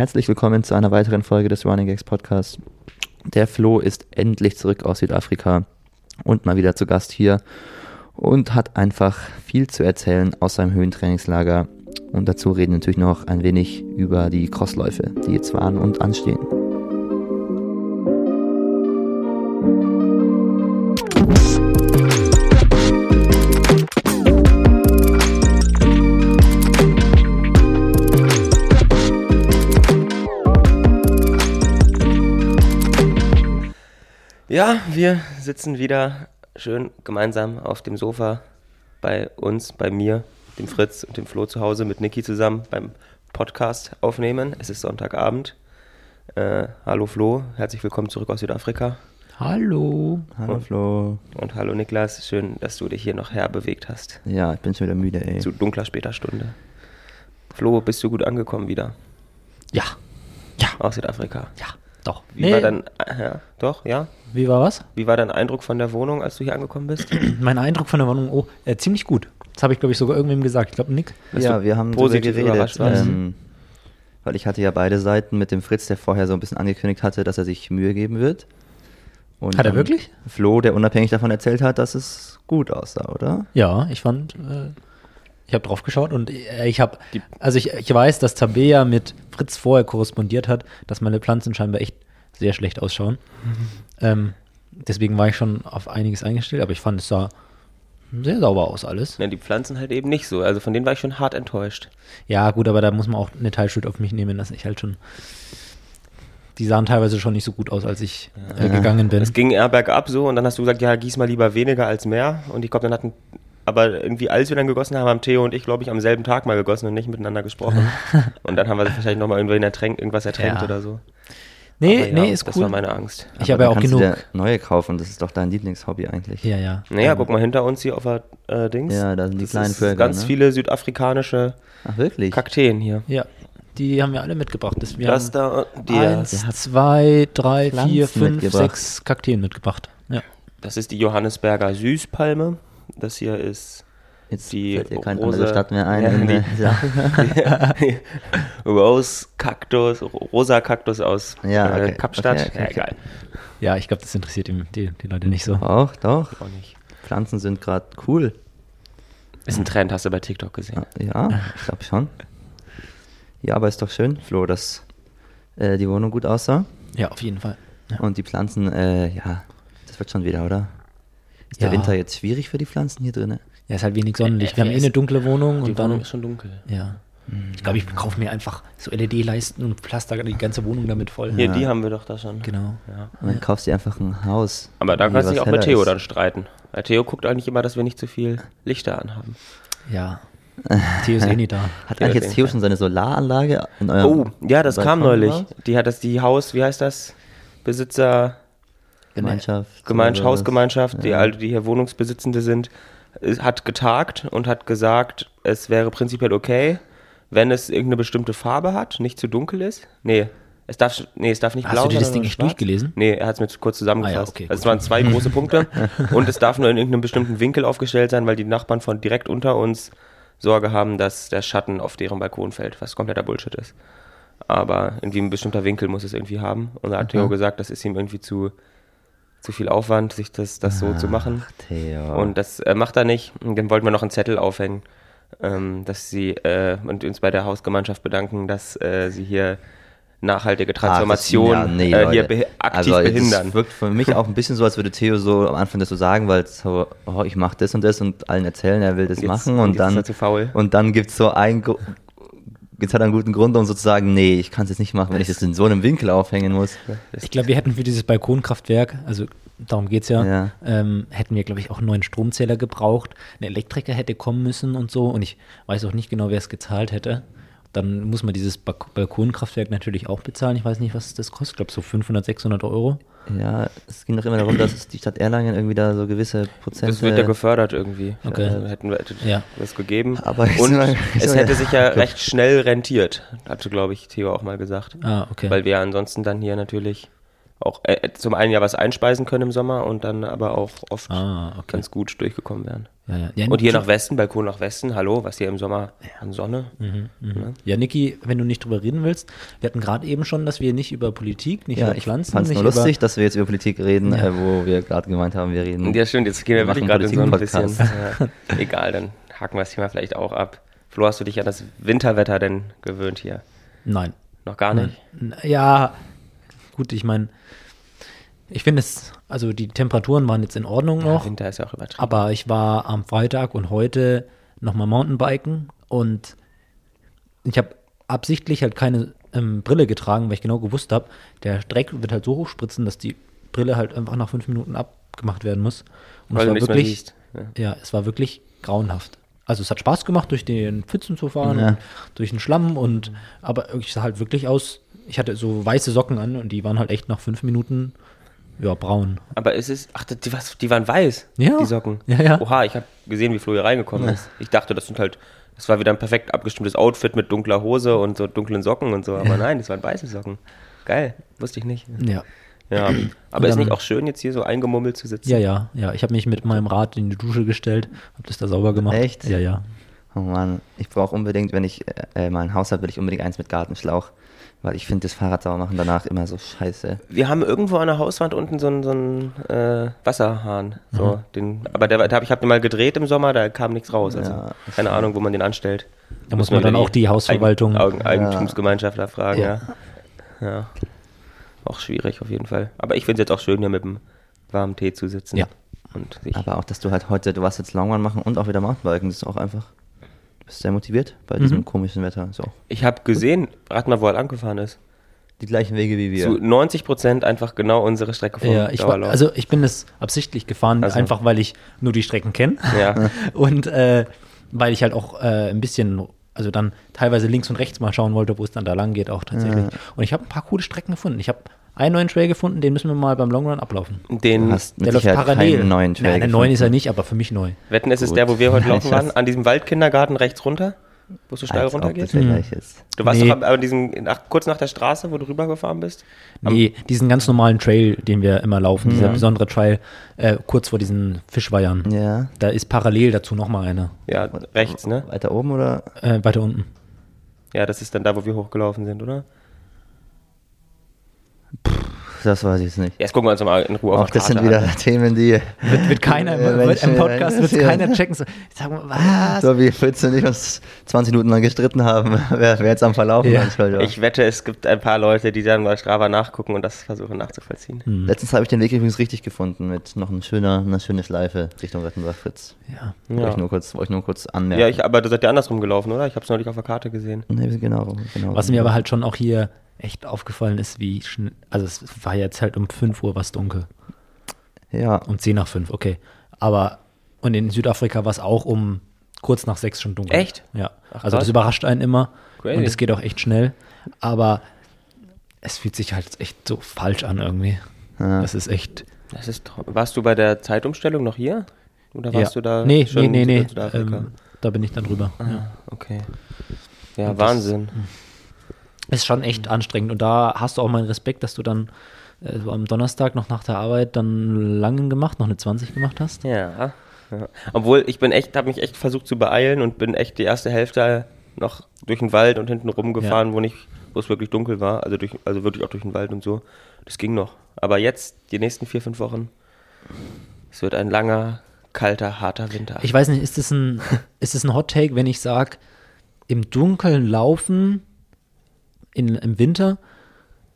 Herzlich willkommen zu einer weiteren Folge des Running Gags Podcasts. Der Flo ist endlich zurück aus Südafrika und mal wieder zu Gast hier und hat einfach viel zu erzählen aus seinem Höhentrainingslager. Und dazu reden natürlich noch ein wenig über die Crossläufe, die jetzt waren und anstehen. Wir sitzen wieder schön gemeinsam auf dem Sofa bei uns, bei mir, dem Fritz und dem Flo zu Hause mit Niki zusammen beim Podcast aufnehmen. Es ist Sonntagabend. Äh, hallo Flo, herzlich willkommen zurück aus Südafrika. Hallo. Hallo Und- Flo. Und hallo Niklas, schön, dass du dich hier noch herbewegt hast. Ja, ich bin schon wieder müde, ey. Zu dunkler später Stunde. Flo, bist du gut angekommen wieder Ja, ja, aus Südafrika? ja, doch. Wie war dein, ja, doch, ja? Wie war was? Wie war dein Eindruck von der Wohnung, als du hier angekommen bist? Mein Eindruck von der Wohnung, oh, äh, ziemlich gut. Das habe ich, glaube ich, sogar irgendwem gesagt. Ich glaube, Nick. Ja, wir haben positiv geredet, ähm, weil ich hatte ja beide Seiten mit dem Fritz, der vorher so ein bisschen angekündigt hatte, dass er sich Mühe geben wird. Und Hat er wirklich? Flo, der unabhängig davon erzählt hat, dass es gut aussah, oder? Ja, ich fand, äh, ich habe drauf geschaut und äh, ich habe, also ich, ich weiß, dass Tabea mit Fritz vorher korrespondiert hat, dass meine Pflanzen scheinbar echt sehr schlecht ausschauen. Ähm, deswegen war ich schon auf einiges eingestellt, aber ich fand, es sah sehr sauber aus alles. Ne, die Pflanzen halt eben nicht so. Also von denen war ich schon hart enttäuscht. Ja, gut, aber da muss man auch eine Teilschuld auf mich nehmen, dass ich halt schon. Die sahen teilweise schon nicht so gut aus, als ich äh, gegangen bin. Es ging eher bergab so und dann hast du gesagt, ja, gieß mal lieber weniger als mehr. Und ich glaube, dann hatten, aber irgendwie als wir dann gegossen haben, haben Theo und ich, glaube ich, am selben Tag mal gegossen und nicht miteinander gesprochen. und dann haben wir wahrscheinlich nochmal irgendwie ertränkt, irgendwas ertränkt Ja. oder so. nee, ja, nee, ist das cool. war meine Angst. ich habe ja auch kannst du genug. dir neue kaufen, das ist doch dein Lieblingshobby eigentlich. Ja, ja. Naja, Ähm, guck mal hinter uns hier auf der äh, Dings. Ja, da sind die Das kleinen Vögel, Ganz ne? viele südafrikanische Ach, wirklich? Kakteen hier. Ja, die haben wir alle mitgebracht. Das, wir das haben da, die, eins, zwei, drei, Pflanzen vier, fünf, sechs Kakteen mitgebracht. Ja. das ist die Johannesberger Süßpalme. Das hier ist Jetzt die fällt dir keine Rose- andere Stadt mehr ein. Ja, in, die- äh, Südafrika. Rose Kaktus, Rosa Kaktus aus Ja, äh, okay, Kapstadt. okay, okay, ja, okay. egal. ja, ich glaube, das interessiert ihm, die, die Leute nicht so. Auch, doch. Auch nicht. Pflanzen sind gerade cool. Ist ein Trend, hast du bei TikTok gesehen. Ja, ich glaube schon. Ja, aber ist doch schön, Flo, dass äh, die Wohnung gut aussah. Ja, auf jeden Fall. Ja. Und die Pflanzen, äh, ja, das wird schon wieder, oder? Ist der Ja. Winter jetzt schwierig für die Pflanzen hier drinnen? Ja, ist halt wenig Sonnenlicht. Wir haben eh ist- eine dunkle Wohnung Die und Wohnung dann. ist schon dunkel. Ja. Ich glaube, ich kaufe mir einfach so LED-Leisten und pflaster die ganze Wohnung damit voll. Hier, die haben wir doch da schon. Genau. Ja. Und dann kaufst du dir einfach ein Haus. Aber da kannst du dich auch mit Theo ist. dann streiten. Weil Theo guckt eigentlich immer, dass wir nicht zu viel Lichter anhaben. Ja. Theo ist eh nie da. Hat Theo eigentlich jetzt Theo eh- schon seine Solaranlage in eurem Oh, ja, das kam Balkon neulich. gebaut? Die hat das, die Haus, wie heißt das? Besitzer, Gemeinschaft? Gemeinsch oder was? Hausgemeinschaft, die Ja. alle, die hier Wohnungsbesitzende sind, hat getagt und hat gesagt, es wäre prinzipiell okay, wenn es irgendeine bestimmte Farbe hat, nicht zu dunkel ist. Nee, es darf, nee, es darf nicht Hast blau du dir das Ding schwarz. durchgelesen? Nee, er hat es mir kurz zusammengefasst. Ah ja, okay, also es waren zwei große Punkte und es darf nur in irgendeinem bestimmten Winkel aufgestellt sein, weil die Nachbarn von direkt unter uns Sorge haben, dass der Schatten auf deren Balkon fällt, was kompletter Bullshit ist. Aber irgendwie ein bestimmter Winkel muss es irgendwie haben. Und da hat Theo gesagt, das ist ihm irgendwie zu, zu viel Aufwand, sich das, das so zu machen. Ach, Theo. Und das äh, macht er nicht. Und dann wollten wir noch einen Zettel aufhängen, ähm, dass sie äh, und uns bei der Hausgemeinschaft bedanken, dass äh, sie hier nachhaltige Transformation Ach, das- ja, nee, äh, hier Leute. behi- aktiv also, behindern. Es wirkt für mich auch ein bisschen so, als würde Theo so am Anfang das so sagen, weil so, oh, ich mache das und das und allen erzählen, er will das Jetzt- machen und und dann und dann gibt es so ein Jetzt hat er einen guten Grund, um sozusagen, nee, ich kann es jetzt nicht machen, wenn ich das in so einem Winkel aufhängen muss. Ich glaube, wir hätten für dieses Balkonkraftwerk, also darum geht es ja, Ja. Ähm, hätten wir, glaube ich, auch einen neuen Stromzähler gebraucht. Ein Elektriker hätte kommen müssen und so. Und ich weiß auch nicht genau, wer es gezahlt hätte. Dann muss man dieses Balk Balkonkraftwerk natürlich auch bezahlen. Ich weiß nicht, was das kostet. Ich glaube, so 500, 600 Euro. Ja, es ging doch immer darum, dass die Stadt Erlangen irgendwie da so gewisse Prozente. Das wird ja gefördert irgendwie. Okay. Äh, hätten wir hätte Ja. das gegeben. Aber und ich es hätte sich ja recht schnell rentiert, hatte, glaube ich, Theo auch mal gesagt. Ah, okay. Weil wir ansonsten dann hier natürlich auch äh, zum einen ja was einspeisen können im Sommer und dann aber auch oft Ah, okay. ganz gut durchgekommen wären. Ja, ja. ja Und hier nach Westen, Balkon nach Westen, hallo, was hier im Sommer an Sonne. Mhm. Ne? Ja, Niki, wenn du nicht drüber reden willst, wir hatten gerade eben schon, dass wir nicht über Politik, nicht Ja, über ich Pflanzen, fand es nicht nur über, lustig, dass wir jetzt über Politik reden, Ja. äh, wo wir gerade gemeint haben, wir reden. Ja, stimmt, jetzt gehen wir Wir wirklich gerade in so ein bisschen. Ja, egal, dann haken wir das Thema vielleicht auch ab. Flo, hast du dich an das Winterwetter denn gewöhnt hier? Nein. Noch gar nicht? N- Ja, gut, ich meine, ich finde es, also die Temperaturen waren jetzt in Ordnung Ja, noch, Winter ist ja auch übertrieben. aber ich war am Freitag und heute nochmal Mountainbiken und ich habe absichtlich halt keine ähm, Brille getragen, weil ich genau gewusst habe, der Dreck wird halt so hochspritzen, dass die Brille halt einfach nach fünf Minuten abgemacht werden muss. Und Weil es war wirklich. Ja. ja, es war wirklich grauenhaft. Also es hat Spaß gemacht, durch den Pfützen zu fahren, Ja. und durch den Schlamm und aber ich sah halt wirklich aus, ich hatte so weiße Socken an und die waren halt echt nach fünf Minuten ja, braun. Aber es ist, ach, die, was, die waren weiß, Ja. die Socken. Ja, ja. Oha, ich habe gesehen, wie Flo hier reingekommen ist. Ich dachte, das sind halt, das war wieder ein perfekt abgestimmtes Outfit mit dunkler Hose und so dunklen Socken und so. Aber nein, das waren weiße Socken. Geil, wusste ich nicht. Ja. Ja, aber ist nicht auch schön, jetzt hier so eingemummelt zu sitzen? Ja, ja, ja. Ich habe mich mit meinem Rad in die Dusche gestellt, habe das da sauber gemacht. Echt? Ja, ja. Oh Mann, ich brauche unbedingt, wenn ich äh, mal ein Haus habe, will ich unbedingt eins mit Gartenschlauch. Weil ich finde das Fahrrad sauber machen danach immer so scheiße. Wir haben irgendwo an der Hauswand unten so einen, so einen äh, Wasserhahn. So, Mhm. den, aber der, der hab, ich habe den mal gedreht im Sommer, da kam nichts raus. Also Ja. keine Ahnung, wo man den anstellt. Da muss man dann auch die Hausverwaltung- Eigen, Eigen, Eigentumsgemeinschaftler fragen, Ja. ja. ja. Auch schwierig auf jeden Fall. Aber ich finde es jetzt auch schön, hier mit dem warmen Tee zu sitzen. Ja. Aber auch, dass du halt heute, du warst jetzt Longrun machen und auch wieder Mountainbiken, das ist auch einfach. Du bist sehr motiviert bei Mhm. diesem komischen Wetter. So. ich habe gesehen, rat mal, wo er angefahren ist. Die gleichen Wege wie wir. Zu 90 Prozent einfach genau unsere Strecke vom Ja, ich war, also ich bin es absichtlich gefahren, Also. einfach weil ich nur die Strecken kenne. Ja. und äh, weil ich halt auch äh, ein bisschen, also dann teilweise links und rechts mal schauen wollte, wo es dann da lang geht auch tatsächlich. Und ich habe ein paar coole Strecken gefunden. Ich habe einen neuen Trail gefunden, den müssen wir mal beim Long Run ablaufen. den hast Der läuft parallel. keinen neuen Trail Nein, einen neuen ist er nicht, aber für mich neu. Wetten, es ist der, wo wir heute laufen waren, an diesem Waldkindergarten rechts runter, wo es so steil der gleich ist. Du warst Nee. doch an diesem, nach, kurz nach der Straße, wo du rübergefahren bist? Nee, diesen ganz normalen Trail, den wir immer laufen, dieser Ja. besondere Trail, äh, kurz vor diesen Fischweihern. Ja. Da ist parallel dazu nochmal einer. Ja, rechts, ne? Weiter oben oder? Äh, weiter unten. Ja, das ist dann da, wo wir hochgelaufen sind, oder? Das weiß ich jetzt nicht. Jetzt gucken wir uns mal in Ruhe auf Auch das sind wieder an. Themen, die. Wird, wird keiner, Äh, im- Menschen, im Podcast wird keiner checken. So, sag mal, was? So wie Fritz und ich uns 20 Minuten lang gestritten haben, wer, wer jetzt am Verlaufen Ja. ja. Ich wette, es gibt ein paar Leute, die dann bei Strava nachgucken und das versuchen nachzuvollziehen. Hm. Letztens habe ich den Weg übrigens richtig gefunden mit noch ein schöner, eine schöne Schleife Richtung Rettenbach Fritz. Ja. Wollte Ja. ich nur kurz, wollte ich nur kurz anmerken. Ja, ich, aber du seid ja andersrum gelaufen, oder? Ich habe es neulich auf der Karte gesehen. Nee, genau, genau. Was mir aber halt schon auch hier echt aufgefallen ist, wie schnell, also es war jetzt halt um 5 Uhr was dunkel. Ja, Um 10 nach 5, okay. Aber, und in Südafrika war es auch um kurz nach 6 schon dunkel. Echt? Ja. Ach, also das überrascht einen immer. Crazy. Und es geht auch echt schnell. Aber es fühlt sich halt echt so falsch an irgendwie. Ja. Das ist echt. Das ist, warst du bei der Zeitumstellung noch hier? Oder warst ja. du da Nee, schon nee, nee, nee. Ähm, da bin ich dann drüber. Ja. Ah, okay. Ja, Und das- Wahnsinn. Ist schon echt anstrengend. Und da hast du auch meinen Respekt, dass du dann äh, so am Donnerstag noch nach der Arbeit dann langen gemacht, noch eine 20 gemacht hast. Ja. ja. Obwohl, ich bin echt, habe mich echt versucht zu beeilen und bin echt die erste Hälfte noch durch den Wald und hinten rumgefahren, wo nicht, wo es wirklich dunkel war. Also durch, also wirklich auch durch den Wald und so. Das ging noch. Aber jetzt, die nächsten vier, fünf Wochen, es wird ein langer, kalter, harter Winter. Ich weiß nicht, ist das ein, ist ein Hot Take, wenn ich sage, im Dunkeln laufen in, im Winter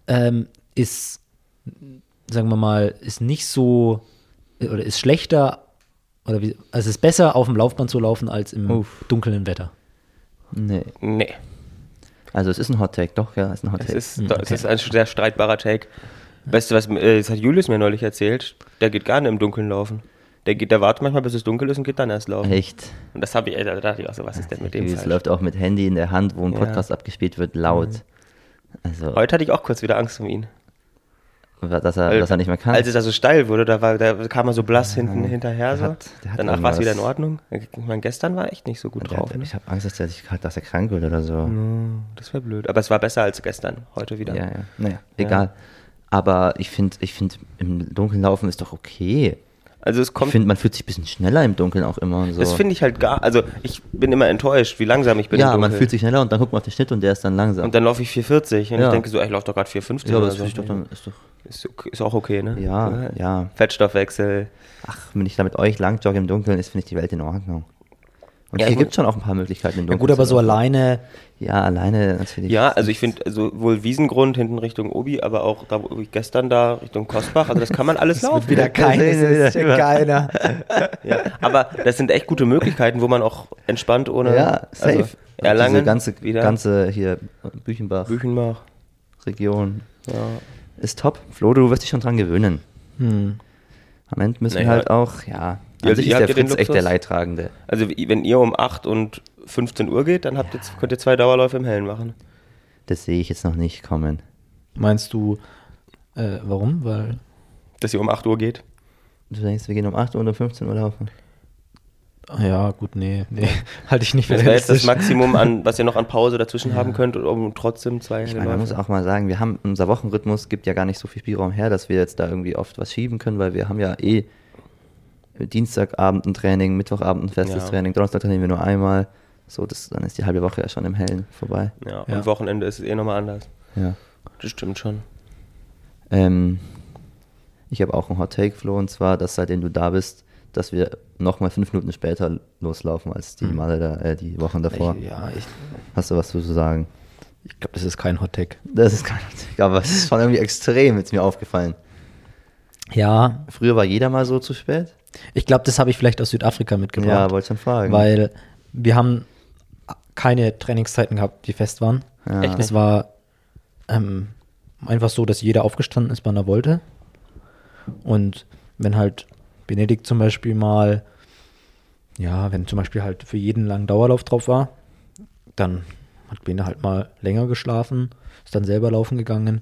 ähm, ist, sagen wir mal, ist nicht so oder ist schlechter oder wie, also es ist besser auf dem Laufband zu laufen als im Uff. dunklen Wetter. nee. nee. Also es ist ein Hot Take, doch, ja, es ist ein Hot Es Take. ist, Hm, es okay. ist ein sehr streitbarer Take. Weißt du was, äh, das hat Julius mir neulich erzählt, der geht gar nicht im Dunkeln laufen. Der, geht, der wartet manchmal, bis es dunkel ist und geht dann erst laufen. Echt. Und das habe ich, ey, da dachte ich auch so, was ist denn mit dem Es falsch? läuft auch mit Handy in der Hand, wo ein Ja. Podcast abgespielt wird, laut. Also, Heute hatte ich auch kurz wieder Angst um ihn. dass er, Weil- dass er nicht mehr kann. Als es da so steil wurde, da, war, da kam er so blass hinten hinterher. So. hat- der hat Danach war es wieder in. Ordnung. Ich meine, gestern war er echt nicht so gut Der drauf. hat, Ne? ich habe Angst, dass er, sich, dass er krank wird oder so. Das wäre blöd. Aber es war besser als gestern. Heute wieder. Ja, ja. Naja, egal. Aber ich finde, ich finde, im Dunkeln laufen ist doch okay. Also es Ich kommt, finde, man fühlt sich ein bisschen schneller im Dunkeln auch immer so. das finde ich halt gar, also ich bin immer enttäuscht, wie langsam ich bin ja, man fühlt sich schneller und dann guckt man auf den Schnitt und der ist dann langsam. Und dann laufe ich 440 und Ja. ich denke so, ey, ich laufe doch gerade 450 ja, aber oder das so. ich doch dann, ist doch, Ist, ist auch okay, ne? ja, ja. Fettstoffwechsel. Ach, wenn ich da mit euch lang jogge im Dunkeln, ist, finde ich die Welt in Ordnung. Und Ja, hier gibt es schon auch ein paar Möglichkeiten im Ja gut, aber so alleine, Ja, alleine natürlich. Ja, also ich finde sowohl Wiesengrund hinten Richtung Obi, aber auch da, wo ich gestern da Richtung Kostbach, also das kann man alles laufen. wieder sehen wir ist wieder. ja keiner. Ja, aber das sind echt gute Möglichkeiten, wo man auch entspannt ohne Ja, safe. Also Erlangen, Diese ganze, wieder ganze hier Büchenbach Büchenbach. Region Ja. ist top. Flo, du wirst dich schon dran gewöhnen. Hm. Am Ende müssen wir Naja. halt auch, ja, an Ja, sich ihr ist der ja Fritz echt der. Leidtragende. Also wenn ihr um 8 und 15 Uhr geht, dann habt ihr, könnt ihr zwei Dauerläufe im Hellen machen. Das sehe ich jetzt noch nicht kommen. Meinst du, äh, warum? Weil, Dass ihr um 8 Uhr geht. Du denkst, wir gehen um 8 Uhr oder um 15 Uhr laufen? ah ja, gut, nee, nee, halte ich nicht für Das wäre jetzt das. Maximum, an, was ihr noch an Pause dazwischen haben könnt, um trotzdem zwei Ich meine, man muss auch mal sagen, wir haben, unser Wochenrhythmus gibt ja gar nicht so viel Spielraum her, dass wir jetzt da irgendwie oft was schieben können, weil wir haben ja eh Dienstagabend ein Training, Mittwochabend ein festes Ja. Training, Donnerstag trainieren wir nur einmal. So, das, dann ist die halbe Woche ja schon im Hellen vorbei. Ja, Ja. und Wochenende ist es eh nochmal anders. Ja. Das stimmt schon. Ähm, ich habe auch einen Hot Take, Flo, und zwar, dass seitdem du da bist, dass wir nochmal fünf Minuten später loslaufen als die Male da, äh, die Wochen davor. Ich, ja, ich, Hast du was zu sagen? ich glaube, das ist kein Hot Take. Das ist kein Hot Take, aber es ist schon irgendwie extrem, ist mir aufgefallen. Ja, Früher war jeder mal so zu spät. Ich glaube, das habe ich vielleicht aus Südafrika mitgebracht. Ja, wollte schon fragen. Weil wir haben keine Trainingszeiten gehabt, die fest waren. Ja. Echt Es war ähm, einfach so, dass jeder aufgestanden ist, wann er wollte. Und wenn halt Benedikt zum Beispiel mal, ja, wenn zum Beispiel halt für jeden langen Dauerlauf drauf war, dann hat Bene halt mal länger geschlafen, ist dann selber laufen gegangen.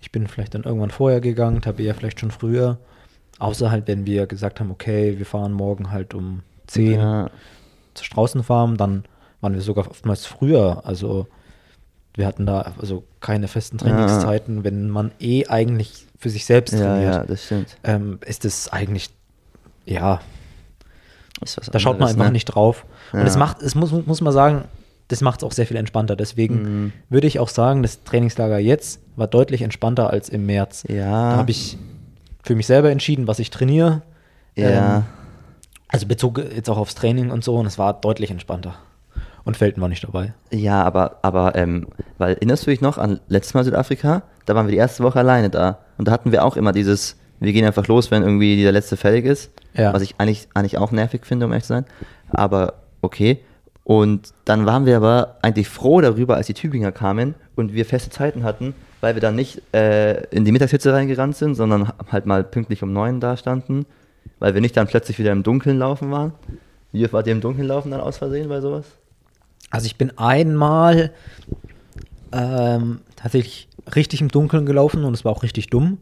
Ich bin vielleicht dann irgendwann vorher gegangen, Tabea vielleicht schon früher. Außer halt, wenn wir gesagt haben, okay, wir fahren morgen halt um 10 Ja, zur Straußenfarm, dann waren wir sogar oftmals früher. Also wir hatten da also keine festen Trainingszeiten, wenn man eh eigentlich für sich selbst ja, trainiert. ja, das. Ähm, ist es eigentlich, ja, was da schaut man anderes, einfach ne? nicht drauf. Und Ja. es macht, es muss, muss man sagen, das macht es auch sehr viel entspannter. Deswegen Mhm. würde ich auch sagen, das Trainingslager jetzt war deutlich entspannter als im März. Ja. Da habe ich für mich selber entschieden, was ich trainiere. Ja. Ähm, also bezog jetzt auch aufs Training und so und es war deutlich entspannter. Und Felten war nicht dabei. Ja, aber, aber, ähm, weil erinnerst du dich noch an letztes Mal Südafrika? Da waren wir die erste Woche alleine da. Und da hatten wir auch immer dieses, wir gehen einfach los, wenn irgendwie der letzte fällig ist. Ja. Was ich eigentlich, eigentlich auch nervig finde, um ehrlich zu sein. Aber okay. Und dann waren wir aber eigentlich froh darüber, als die Tübinger kamen und wir feste Zeiten hatten, weil wir dann nicht äh, in die Mittagshitze reingerannt sind, sondern halt mal pünktlich um neun da standen, weil wir nicht dann plötzlich wieder im Dunkeln laufen waren. Wie oft wart ihr im Dunkeln laufen dann aus Versehen bei sowas? Also ich bin einmal ähm, tatsächlich richtig im Dunkeln gelaufen und es war auch richtig dumm.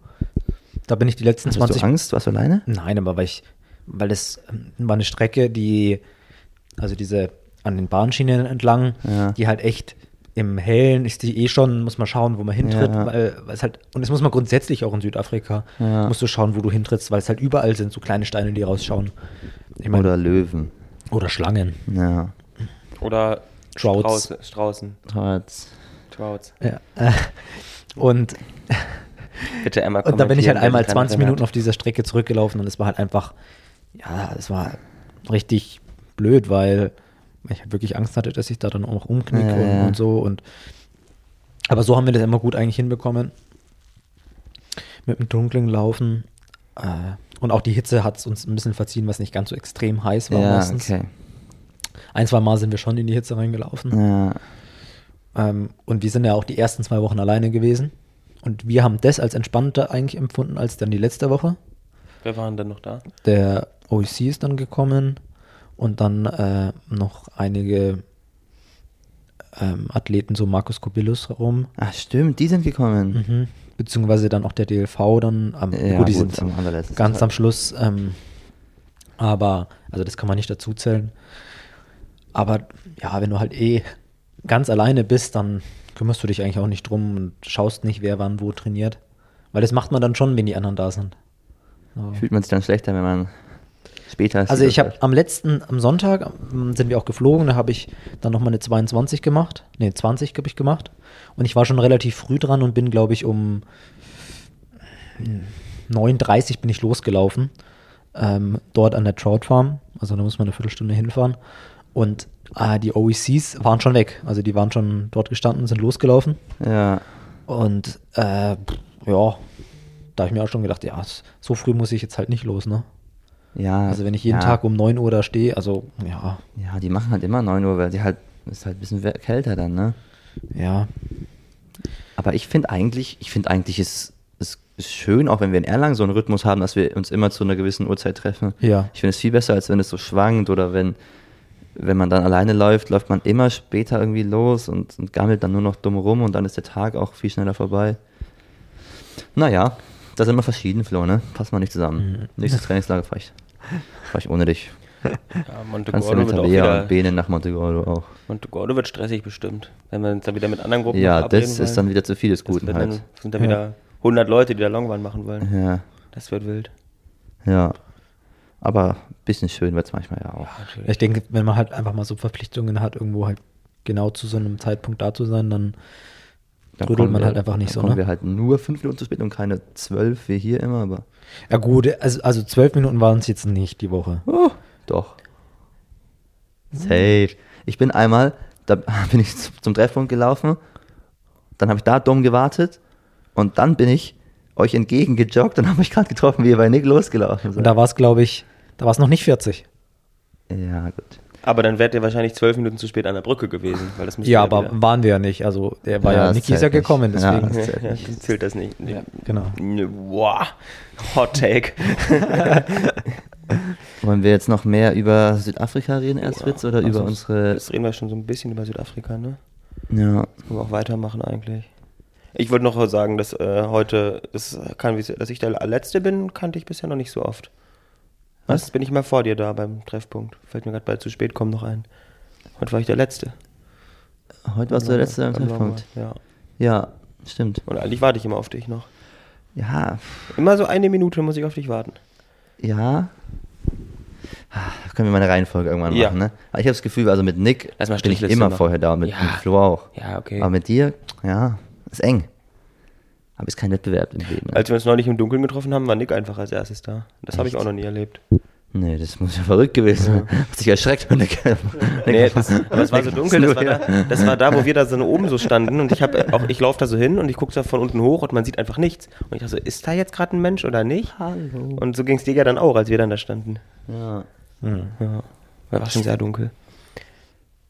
Da bin ich die letzten Hattest 20 du Angst? Warst du alleine? Nein, aber weil ich, weil es ähm, war eine Strecke, die, also diese an den Bahnschienen entlang, Ja. die halt echt im Hellen ist die eh schon, muss man schauen, wo man hintritt, Ja. weil, weil es halt, und das muss man grundsätzlich auch in Südafrika, Ja. musst du schauen, wo du hintrittst, weil es halt überall sind so kleine Steine, die rausschauen. Ich mein, Oder Löwen. oder Schlangen. Ja. Oder Trouts. Straußen. Straußen. Trotz. Trouts. Ja. Und, Bitte einmal und da bin ich halt einmal sich daran 20 Minuten auf dieser Strecke zurückgelaufen und es war halt einfach, ja, es war richtig blöd, weil ich halt wirklich Angst hatte, dass ich da dann auch umknicke Ja, und, ja. und so. Und aber so haben wir das immer gut eigentlich hinbekommen. Mit dem dunklen Laufen. Äh, und auch die Hitze hat es uns ein bisschen verziehen, was nicht ganz so extrem heiß war Ja, meistens. okay. Ein, zwei Mal sind wir schon in die Hitze reingelaufen. Ja. Ähm, und wir sind ja auch die ersten zwei Wochen alleine gewesen. Und wir haben das als entspannter eigentlich empfunden als dann die letzte Woche. Wer waren denn noch da? Der OEC ist dann gekommen und dann äh, noch einige ähm, Athleten, so Markus Kobilus rum. Ach stimmt, die sind gekommen. Mhm. Beziehungsweise dann auch der DLV dann am, Ja, gut, die gut, sind am ganz am Schluss. Ähm, aber, also das kann man nicht dazu zählen. Aber ja, wenn du halt eh ganz alleine bist, dann kümmerst du dich eigentlich auch nicht drum und schaust nicht, wer wann wo trainiert. Weil das macht man dann schon, wenn die anderen da sind. So. Fühlt man sich dann schlechter, wenn man später ist. Also ich habe am letzten, am Sonntag ähm, sind wir auch geflogen, da habe ich dann nochmal eine 22 gemacht. Ne, 20 habe ich gemacht. Und ich war schon relativ früh dran und bin, glaube ich, um 9.30 bin ich losgelaufen. Ähm, dort an der Trout Farm. Also da muss man eine Viertelstunde hinfahren. Und äh, die OECs waren schon weg. Also die waren schon dort gestanden, sind losgelaufen. Ja, Und äh, ja, da habe ich mir auch schon gedacht, ja, so früh muss ich jetzt halt nicht los, ne? Ja. Also wenn ich jeden ja. Tag um 9 Uhr da stehe, also ja, Ja, die machen halt immer 9 Uhr, weil die halt, ist halt ein bisschen kälter dann, ne? ja, Aber ich finde eigentlich, ich finde eigentlich ist es ist schön, auch wenn wir in Erlangen so einen Rhythmus haben, dass wir uns immer zu einer gewissen Uhrzeit treffen. Ja. Ich finde es viel besser, als wenn es so schwankt oder wenn, wenn man dann alleine läuft, läuft man immer später irgendwie los und, und gammelt dann nur noch dumm rum und dann ist der Tag auch viel schneller vorbei. Naja, da sind wir verschieden, Flo, ne? Passen wir nicht zusammen. Nächstes Trainingslager fahre ich ohne dich. Ja, Kannst du Montegordo mit wird auch Tabea wieder, und Bene nach Montegordo auch. Montegordo wird stressig bestimmt. Wenn wir uns dann wieder mit anderen Gruppen Ja, das wollen. ist dann wieder zu viel des Guten halt. dann, sind dann wieder 100 Leute, die da Longbahn machen wollen. Ja, Das wird wild. ja. Aber ein bisschen schön wird es manchmal ja auch. natürlich. Ich denke, wenn man halt einfach mal so Verpflichtungen hat, irgendwo halt genau zu so einem Zeitpunkt da zu sein, dann Dann trödelt kommen man wir- halt einfach nicht so, kommen ne? wir halt nur fünf Minuten zu spät und keine zwölf wie hier immer, aber Ja gut, also, also zwölf Minuten waren es jetzt nicht die Woche. oh, doch. Safe. Ich bin einmal, da bin ich zum Treffpunkt gelaufen, dann habe ich da dumm gewartet und dann bin ich euch entgegengejoggt und habe mich gerade getroffen, wie ihr bei Nick losgelaufen Und seid. da war es, glaube ich, da war es noch nicht 40. Ja, gut. Aber dann wärt ihr wahrscheinlich zwölf Minuten zu spät an der Brücke gewesen. Weil das Ja, ja aber wieder- waren wir ja nicht. Also der war Ja, ja, das Niki ist ja gekommen, Ja, deswegen. das Ja, zählt ja, zählt das nicht. Ja, genau. Ne, Wow. Hot Take. Wollen wir jetzt noch mehr über Südafrika reden, erst Fritz, oder über Also, unsere... Jetzt reden wir schon so ein bisschen über Südafrika, ne? Ja, Können wir auch weitermachen eigentlich. Ich wollte noch sagen, dass äh, heute, das kann, dass ich der Letzte bin, kannte ich bisher noch nicht so oft. Was? Jetzt bin ich mal vor dir da beim Treffpunkt. Fällt mir gerade bei zu spät kommen noch ein. Heute war ich der Letzte. heute warst du der letzte am Beim Treffpunkt. Ja. Ja, stimmt. Und eigentlich warte ich immer auf dich noch. Ja, Immer so eine Minute muss ich auf dich warten. Ja. Ah, Können wir mal eine Reihenfolge irgendwann Ja. machen, ne? Aber ich habe das Gefühl, also mit Nick Lass mal bin ich immer machen. vorher da, mit, Ja. mit Flo auch. Ja, okay. Aber mit dir, ja, ist eng. Aber ist kein Wettbewerb im Leben. Ne? Als wir uns neulich im Dunkeln getroffen haben, war Nick einfach als erstes da. Das habe ich auch noch nie erlebt. nee, das muss ja verrückt gewesen sein. Hast dich erschreckt von Nick. Nee, das, aber es war so dunkel, das war, da, das war da, wo wir da so oben so standen und ich habe auch, ich laufe da so hin und ich gucke da von unten hoch und man sieht einfach nichts. Und ich dachte so, ist da jetzt gerade ein Mensch oder nicht? Hallo. Und so ging es dir ja dann auch, als wir dann da standen. Ja. Ja, weil war schon sehr dunkel.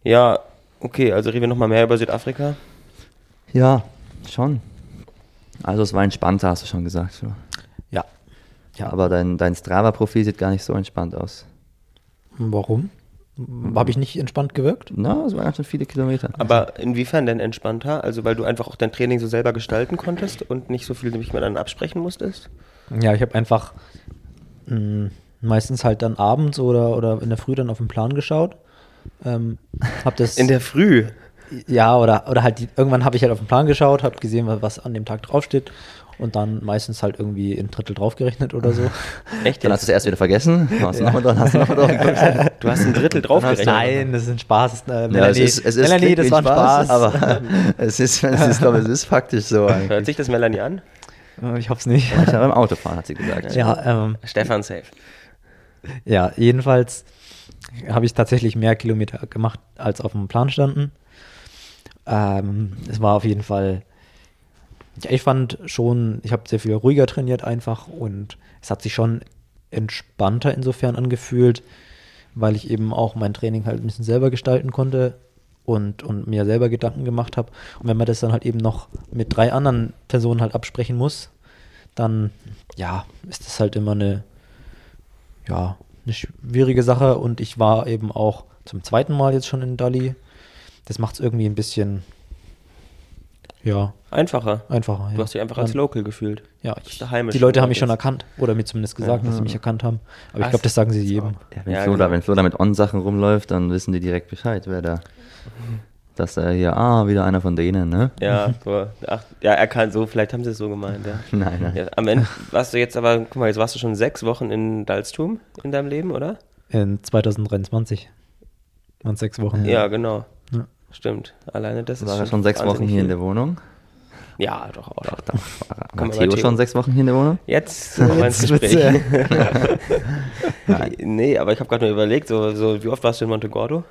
Ja, okay, also reden wir nochmal mehr über Südafrika. ja, schon. Also es war entspannter, hast du schon gesagt. Ja. Ja, Aber dein, dein Strava-Profil sieht gar nicht so entspannt aus. warum? Habe ich nicht entspannt gewirkt? Na, es waren ganz schön viele Kilometer. Aber inwiefern denn entspannter? Also weil du einfach auch dein Training so selber gestalten konntest und nicht so viel nämlich mit anderen absprechen musstest? Ja, ich habe einfach mh, meistens halt dann abends oder, oder in der Früh dann auf den Plan geschaut. Ähm, hab das In der Früh. Ja oder oder halt die, irgendwann habe ich halt auf den Plan geschaut, habe gesehen, was an dem Tag draufsteht und dann meistens halt irgendwie ein Drittel draufgerechnet oder so. Echt Dann hast du es erst wieder vergessen. Hast du nochmal dran, hast drauf geguckt. Du hast ein Drittel draufgerechnet. Nein, das ist ein Spaß. Äh, Ja, Melanie, es ist, es ist Melanie, das war ein Spaß. aber es ist, es ist, glaube es ist faktisch so eigentlich. Hört sich das Melanie an? Äh, ich hoffe es nicht. Ich beim Autofahren, hat sie gesagt. Ja, ähm, Stefan safe. Ja, jedenfalls habe ich tatsächlich mehr Kilometer gemacht, als auf dem Plan standen. Ähm, es war auf jeden Fall, ja, ich fand schon, ich habe sehr viel ruhiger trainiert einfach und es hat sich schon entspannter insofern angefühlt, weil ich eben auch mein Training halt ein bisschen selber gestalten konnte und, und mir selber Gedanken gemacht habe. Und wenn man das dann halt eben noch mit drei anderen Personen halt absprechen muss, dann ja, ist das halt immer eine, ja, eine schwierige Sache und ich war eben auch zum zweiten Mal jetzt schon in Dali. Das macht es irgendwie ein bisschen, ja, Einfacher. einfacher. Du ja. hast dich einfach als Dann- Local gefühlt. Ja, ich, die Leute haben mich schon erkannt oder mir zumindest gesagt, dass sie mich erkannt haben. Aber ich Was? glaube, das sagen sie jedem. Ja, wenn, Ja, Flo genau. da, wenn Flo da mit On-Sachen rumläuft, dann wissen die direkt Bescheid, wer da, Dass er hier, ah, wieder einer von denen, ne? Ja, so, ach, ja, er kann so, vielleicht haben sie es so gemeint, ja. Nein, nein. ja. Am Ende warst du jetzt aber, guck mal, jetzt warst du schon sechs Wochen in Dalstum in deinem Leben, oder? In 2023. Waren sechs Wochen. Ja, genau. Stimmt. Alleine das ist War er schon sechs Wochen hier in viel. der Wohnung? Ja, doch auch. Doch, dann war, war Theo Theo- schon sechs Wochen hier in der Wohnung? Jetzt sind wir ins Gespräch. Nein. nee, aber ich habe gerade nur überlegt, so, so, wie oft warst du in Montegordo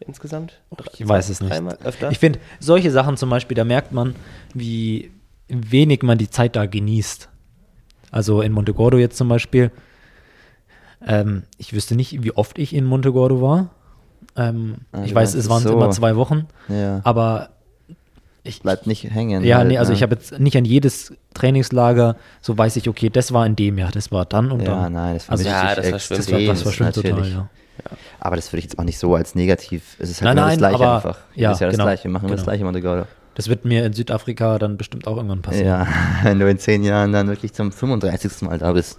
insgesamt? Ich weiß es nicht. Dreimal? Öfter? Ich finde, solche Sachen zum Beispiel, da merkt man, wie wenig man die Zeit da genießt. Also in Montegordo jetzt zum Beispiel. Ähm, ich wüsste nicht, wie oft ich in Montegordo war. Ähm, Ah, ich weiß, es waren so. immer zwei Wochen, Ja. aber ich, Bleibt nicht hängen. ja, halt, nee, also ne? ich habe jetzt nicht an jedes Trainingslager, so weiß ich, okay, das war in dem Jahr, das war dann und Ja, dann. nein, das also, ja, das verschwimmt. das war, extrem, das war schlimm total, natürlich. ja. Aber das würde ich jetzt auch nicht so als negativ. Es ist halt Nein, immer nein, das Gleiche aber- einfach. ja, ist ja das genau, Gleiche. Wir machen das genau. Gleiche, Montegordo. Das wird mir in Südafrika dann bestimmt auch irgendwann passieren. Ja, wenn du in zehn Jahren dann wirklich zum 35. Mal da bist.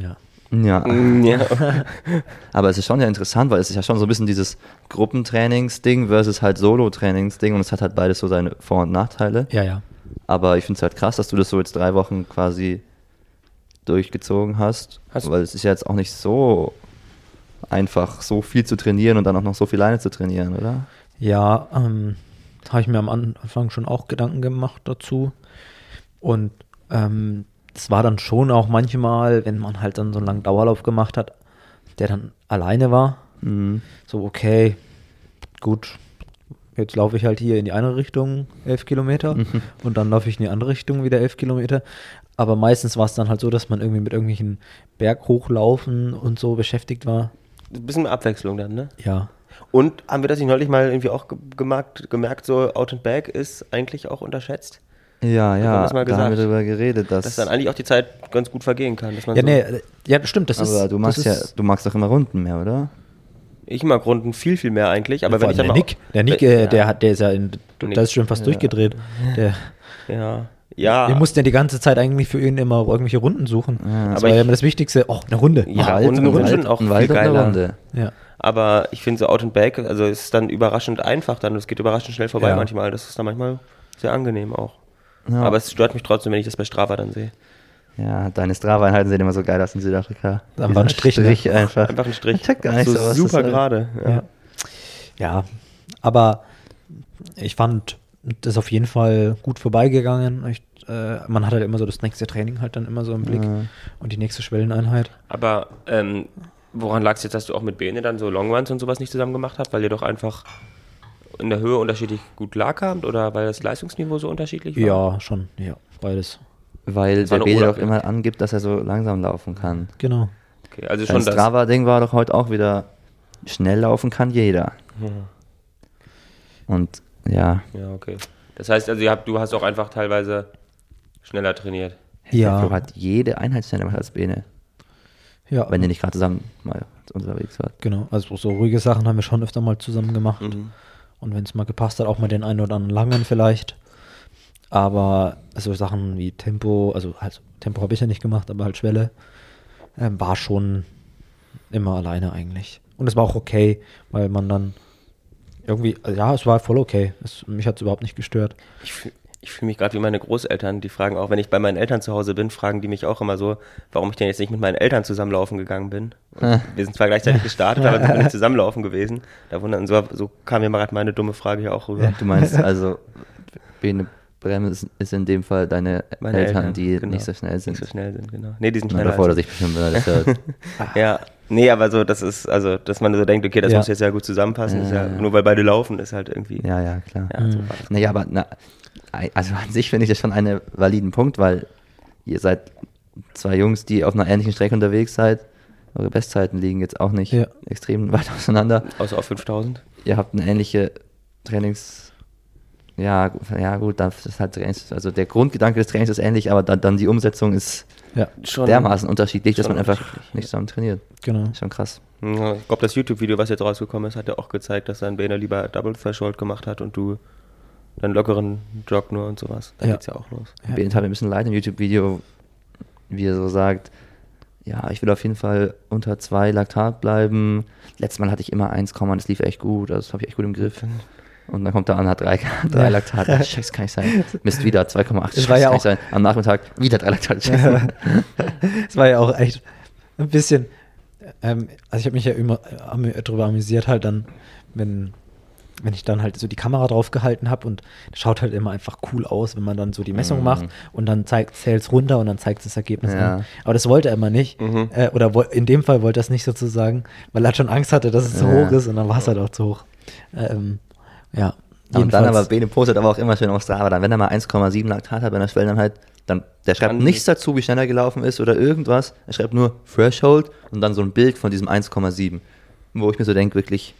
Ja. Ja. Mm, ja. Aber es ist schon ja interessant, weil es ist ja schon so ein bisschen dieses Gruppentrainingsding versus halt Solo-Trainingsding und es hat halt beides so seine Vor- und Nachteile. ja, ja. Aber ich finde es halt krass, dass du das so jetzt drei Wochen quasi durchgezogen hast. Hast- weil es ist ja jetzt auch nicht so einfach, so viel zu trainieren und dann auch noch so viel alleine zu trainieren, oder? Ja, ähm, habe ich mir am Anfang schon auch Gedanken gemacht dazu. Und ähm, es war dann schon auch manchmal, wenn man halt dann so einen langen Dauerlauf gemacht hat, der dann alleine war, Mhm. so okay, gut, jetzt laufe ich halt hier in die eine Richtung elf Kilometer und dann laufe ich in die andere Richtung wieder elf Kilometer. Aber meistens war es dann halt so, dass man irgendwie mit irgendwelchen Berghochlaufen und so beschäftigt war. Ein bisschen Abwechslung dann, ne? Ja. Und haben wir das nicht neulich mal irgendwie auch ge gemerkt, gemerkt, so Out and Back ist eigentlich auch unterschätzt? Ja, ja, das mal da haben wir gesagt? darüber geredet, dass, Dass dann eigentlich auch die Zeit ganz gut vergehen kann. Dass man Ja, so, nee, ja, stimmt, das ist. aber du magst das ja, du magst doch immer Runden mehr, oder? Ich mag Runden viel, viel mehr eigentlich. Aber Vor wenn ich dann der Nick, der Nick, Ja. äh, der hat, der ist ja in, Nick. da ist schon fast durchgedreht. Der, Ja. Ja. wir mussten ja die ganze Zeit eigentlich für ihn immer irgendwelche Runden suchen. Ja. das Aber war ja immer das Wichtigste. Oh, eine Runde. Ja, Wald, Runden ein sind Wald, schon auch ein viel Wald eine geiler. Runde. Ja. Aber ich finde so Out and Back, also es ist dann überraschend einfach dann. Es geht überraschend schnell vorbei Ja. manchmal. Das ist dann manchmal sehr angenehm auch. Ja. Aber es stört mich trotzdem, wenn ich das bei Strava dann sehe. Ja, deine Strava-Einheiten sehen immer so geil aus in Südafrika. Dann war ein Dieser Strich, ne? Strich einfach. Einfach ein Strich. Ich check gar nicht so, so, super gerade. Ja. Ja. ja, aber ich fand das auf jeden Fall gut vorbeigegangen. Ich, äh, man hat halt immer so das nächste Training halt dann immer so im Blick Ja. und die nächste Schwelleneinheit. Aber ähm, woran lag es jetzt, dass du auch mit Bene dann so Longruns und sowas nicht zusammen gemacht hast? Weil ihr doch einfach in der Höhe unterschiedlich gut klarkamt oder weil das Leistungsniveau so unterschiedlich war? Ja, schon, ja, beides. Weil der Bede doch immer angibt, dass er so langsam laufen kann. Genau. Okay, also schon das. Strava-Ding war doch heute auch wieder, schnell laufen kann jeder. Und ja, Ja, okay. Das heißt, also habt, du hast auch einfach teilweise schneller trainiert. der Ja, Flo hat jede Einheit schneller gemacht als Bene. ja. Wenn ihr nicht gerade zusammen mal unterwegs wart. Genau, also so ruhige Sachen haben wir schon öfter mal zusammen gemacht. Mhm. Und wenn es mal gepasst hat, auch mal den einen oder anderen langen vielleicht. Aber so Sachen wie Tempo, also halt, Tempo habe ich ja nicht gemacht, aber halt Schwelle, ähm, war schon immer alleine eigentlich. Und es war auch okay, weil man dann irgendwie, also ja, es war voll okay. Es, mich hat es überhaupt nicht gestört. Ich, ich fühle mich gerade wie meine Großeltern, die fragen auch, wenn ich bei meinen Eltern zu Hause bin, fragen die mich auch immer so, warum ich denn jetzt nicht mit meinen Eltern zusammenlaufen gegangen bin. Und wir sind zwar gleichzeitig gestartet, aber sind nicht zusammenlaufen gewesen. Da wundern, so, so kam mir mal gerade meine dumme Frage hier auch rüber. Du meinst also, Bene Bremme ist, ist in dem Fall deine Meine Eltern, Eltern, die genau. nicht so schnell sind. Nicht so schnell sind, genau. Nee, die sind schneller. da freut er als sich bestimmt, das hört. ich. Ja, nee, aber so, das ist, also, dass man so denkt, okay, das Ja. muss jetzt ja gut zusammenpassen, ist ja, Ja, ja. nur weil beide laufen, ist halt irgendwie. ja, ja, klar. Ja, so das. Naja, aber na, also an sich finde ich das schon einen validen Punkt, weil ihr seid zwei Jungs, die auf einer ähnlichen Strecke unterwegs seid. Eure Bestzeiten liegen jetzt auch nicht Ja. extrem weit auseinander. Außer auf 5000. Ihr habt eine ähnliche Trainings... Ja, ja gut, das ist halt Trainings, also der Grundgedanke des Trainings ist ähnlich, aber dann, dann die Umsetzung ist Ja, Schon. dermaßen unterschiedlich, dass man einfach nicht zusammen trainiert. genau. Ist schon krass. Ja, ich glaube, das YouTube-Video, was jetzt rausgekommen ist, hat ja auch gezeigt, dass sein Bene lieber Double Threshold gemacht hat und du dann lockeren Jog nur und sowas. Da Ja. geht's ja auch los. Ja. Ja. hat mir ein bisschen leid im YouTube-Video, wie er so sagt, ja, ich will auf jeden Fall unter zwei Laktat bleiben. Letztes Mal hatte ich immer 1, das lief echt gut, also das habe ich echt gut im Griff. Und dann kommt er an, hat drei, drei Ja. Laktate. Scheiße, kann nicht sein. Misst wieder 2,8. Das Scheiße, ja kann auch- nicht sein. Am Nachmittag wieder drei Laktate. Scheiße. Es war ja auch echt ein bisschen, ähm, also ich habe mich ja immer äh, drüber amüsiert halt dann, wenn, wenn ich dann halt so die Kamera drauf gehalten habe und das schaut halt immer einfach cool aus, wenn man dann so die Messung Mhm. macht und dann zeigt zählt runter und dann zeigt das Ergebnis Ja. an. Aber das wollte er immer nicht. Mhm. Äh, oder in dem Fall wollte er es nicht sozusagen, weil er schon Angst hatte, dass es zu Ja. hoch ist und dann war es halt auch zu hoch. Ähm, ja. Und dann aber, jedenfalls- Bene postet aber auch immer schön auf Strava, dann, wenn er mal 1,7 Laktat hat bei einer Schwelleneinheit, dann, der schreibt Dann- nichts dazu, wie schnell er gelaufen ist oder irgendwas. Er schreibt nur Threshold und dann so ein Bild von diesem 1,7. Wo ich mir so denke, wirklich,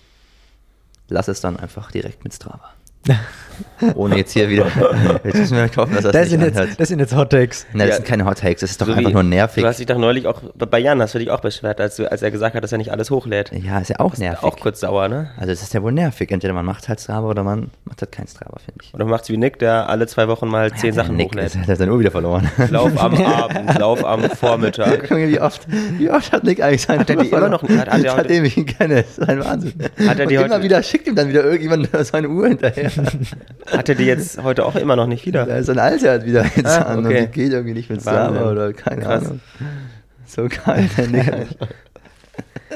lass es dann einfach direkt mit Strava. Ohne jetzt hier wieder, jetzt müssen wir hoffen, dass er das, das sind nicht jetzt, anhört. das sind jetzt Hot Takes. Nein, das Ja. sind keine Hot Takes, das ist doch So einfach nur nervig. Du hast dich doch neulich auch, bei Jan hast du dich auch beschwert, als, du, als er gesagt hat, dass er nicht alles hochlädt. ja, ist ja auch nervig. Auch kurz sauer, ne? Also es ist ja wohl nervig. Entweder man macht halt Strava oder man macht halt kein Strava, finde ich. Oder man macht's wie Nick, der alle zwei Wochen mal zehn Der Sachen Nick hochlädt. ist- Hat er seine Uhr wieder verloren. Lauf am Abend, Lauf am Vormittag. Junge, wie oft, wie oft hat Nick eigentlich seine Hat er die Uhr immer noch verloren? nicht? Hat- hat er heute- Seitdem ich ihn kenne. Das ist ein Wahnsinn. Hat er die Und immer heute- wieder, schickt ihm dann wieder irgendjemand seine Uhr hinterher. Hat er die jetzt heute auch immer noch nicht wieder? Ja, sein Alter hat wieder jetzt Ah, an und okay. die geht irgendwie nicht mit. Strava oder keine Krass. Ahnung. So geil, Nick.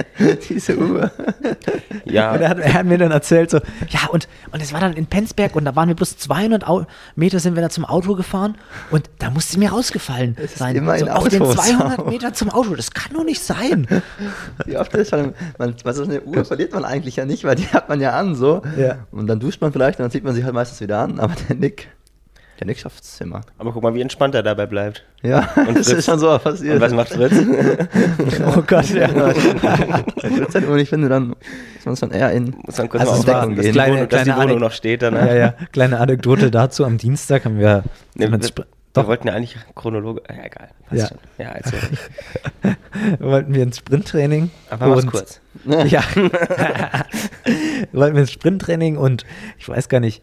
Diese Uhr. Ja. Und er hat, er hat mir dann erzählt, so, ja, und, und es war dann in Penzberg und da waren wir bloß 200 Au Meter sind wir da zum Auto gefahren und da musste mir rausgefallen ist sein. immer in auf den Autos 200 auch. Meter zum Auto, das kann doch nicht sein. Wie oft ist schon, man, was so eine Uhr verliert man eigentlich ja nicht, weil die hat man ja an so. Ja. Und dann duscht man vielleicht und dann zieht man sich halt meistens wieder an, aber der Nick, der Nick schafft es immer. Aber guck mal, wie entspannt er dabei bleibt. Ja, Und das Fritz- ist schon so passiert. Und was macht Fritz? Oh Gott, ja. Fritz halt, und ich finde, dann muss man schon eher in Muss man kurz Also mal es das die kleine- Wohnung, dass die kleine Wohnung Anek- noch steht. Dann, ne? Ja, ja, kleine Anekdote dazu. Am Dienstag haben wir Ne, mit wir, doch, wollten ja eigentlich Chronologe. Ja, egal. Passt Ja. Schon. Ja, also. wollten wir ins Sprinttraining. Aber mach's kurz. Ja. wollten wir ins Sprinttraining und ich weiß gar nicht,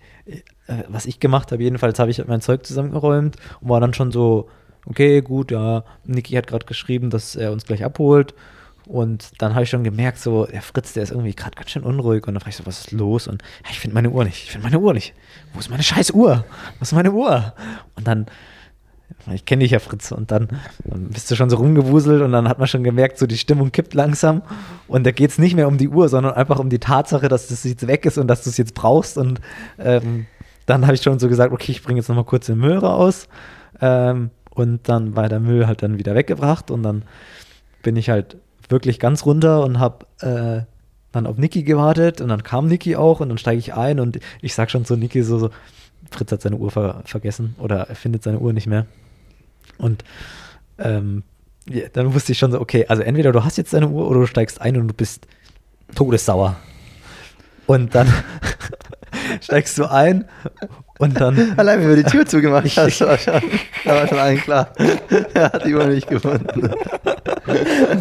was ich gemacht habe. Jedenfalls habe ich mein Zeug zusammengeräumt und war dann schon so, okay, gut, ja. Niki hat gerade geschrieben, dass er uns gleich abholt. Und dann habe ich schon gemerkt, so, der Fritz, der ist irgendwie gerade ganz schön unruhig. Und dann frage ich so, was ist los? Und ja, ich finde meine Uhr nicht. Ich finde meine Uhr nicht. Wo ist meine scheiß Uhr? Was ist meine Uhr? Und dann, ich kenne dich ja, Fritz. Und dann, bist du schon so rumgewuselt und dann hat man schon gemerkt, so die Stimmung kippt langsam. Und da geht es nicht mehr um die Uhr, sondern einfach um die Tatsache, dass das jetzt weg ist und dass du es jetzt brauchst. Und ähm, dann habe ich schon so gesagt, okay, ich bringe jetzt nochmal kurz den Müll raus. Ähm, und dann war der Müll halt dann wieder weggebracht und dann bin ich halt wirklich ganz runter und habe äh, dann auf Niki gewartet und dann kam Niki auch und dann steige ich ein und ich sag schon zu Niki so, so Fritz hat seine Uhr ver vergessen oder er findet seine Uhr nicht mehr. Und ähm, ja, dann wusste ich schon so, okay, also entweder du hast jetzt deine Uhr oder du steigst ein und du bist todessauer. Und dann steigst du ein und dann Allein, wenn du die Tür zugemacht hast, war schon, da war schon allen klar. Er hat die Uhr nicht gefunden.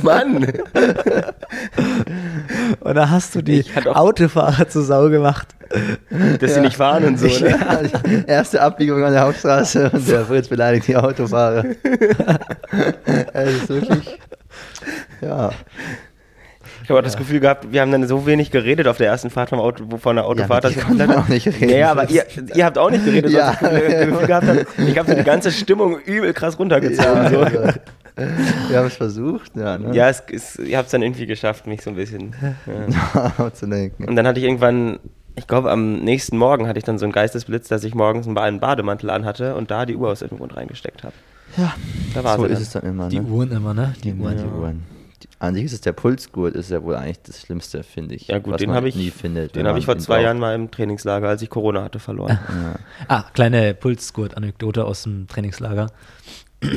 Mann! und da hast du die Autofahrer zur Sau gemacht. Dass sie nicht fahren und so, Ich, ne? ja, erste Abbiegung an der Hauptstraße und der Fritz beleidigt die Autofahrer. Es ist wirklich, ja. Ich habe auch das Gefühl gehabt, wir haben dann so wenig geredet auf der ersten Fahrt vom Auto, von der Autofahrt. dir dass- konnte man auch nicht reden. Ja, aber ihr, ihr habt auch nicht geredet. Ja. Ja. Ich gehabt, habe so die ganze Stimmung übel krass runtergezogen. ja so. wir haben es versucht, ja. Ne? Ja, es, es, ihr habt es dann irgendwie geschafft, mich so ein bisschen. Ja. zu denken. Und dann hatte ich irgendwann, ich glaube am nächsten Morgen hatte ich dann so einen Geistesblitz, dass ich morgens einen einen Bademantel anhatte und da die Uhr aus dem Grund reingesteckt habe. Ja, Da war so ist dann. es dann immer. Die ne? Uhren immer, ne? Die Ja, Uhren. die Uhren. Die, an sich ist es der Pulsgurt, ist ja wohl eigentlich das Schlimmste, finde ich. Ja gut, was den habe ich, nie findet. den habe ich vor zwei braucht. Jahren mal im Trainingslager, als ich Corona hatte, verloren. Ah, kleine Pulsgurt-Anekdote aus dem Trainingslager.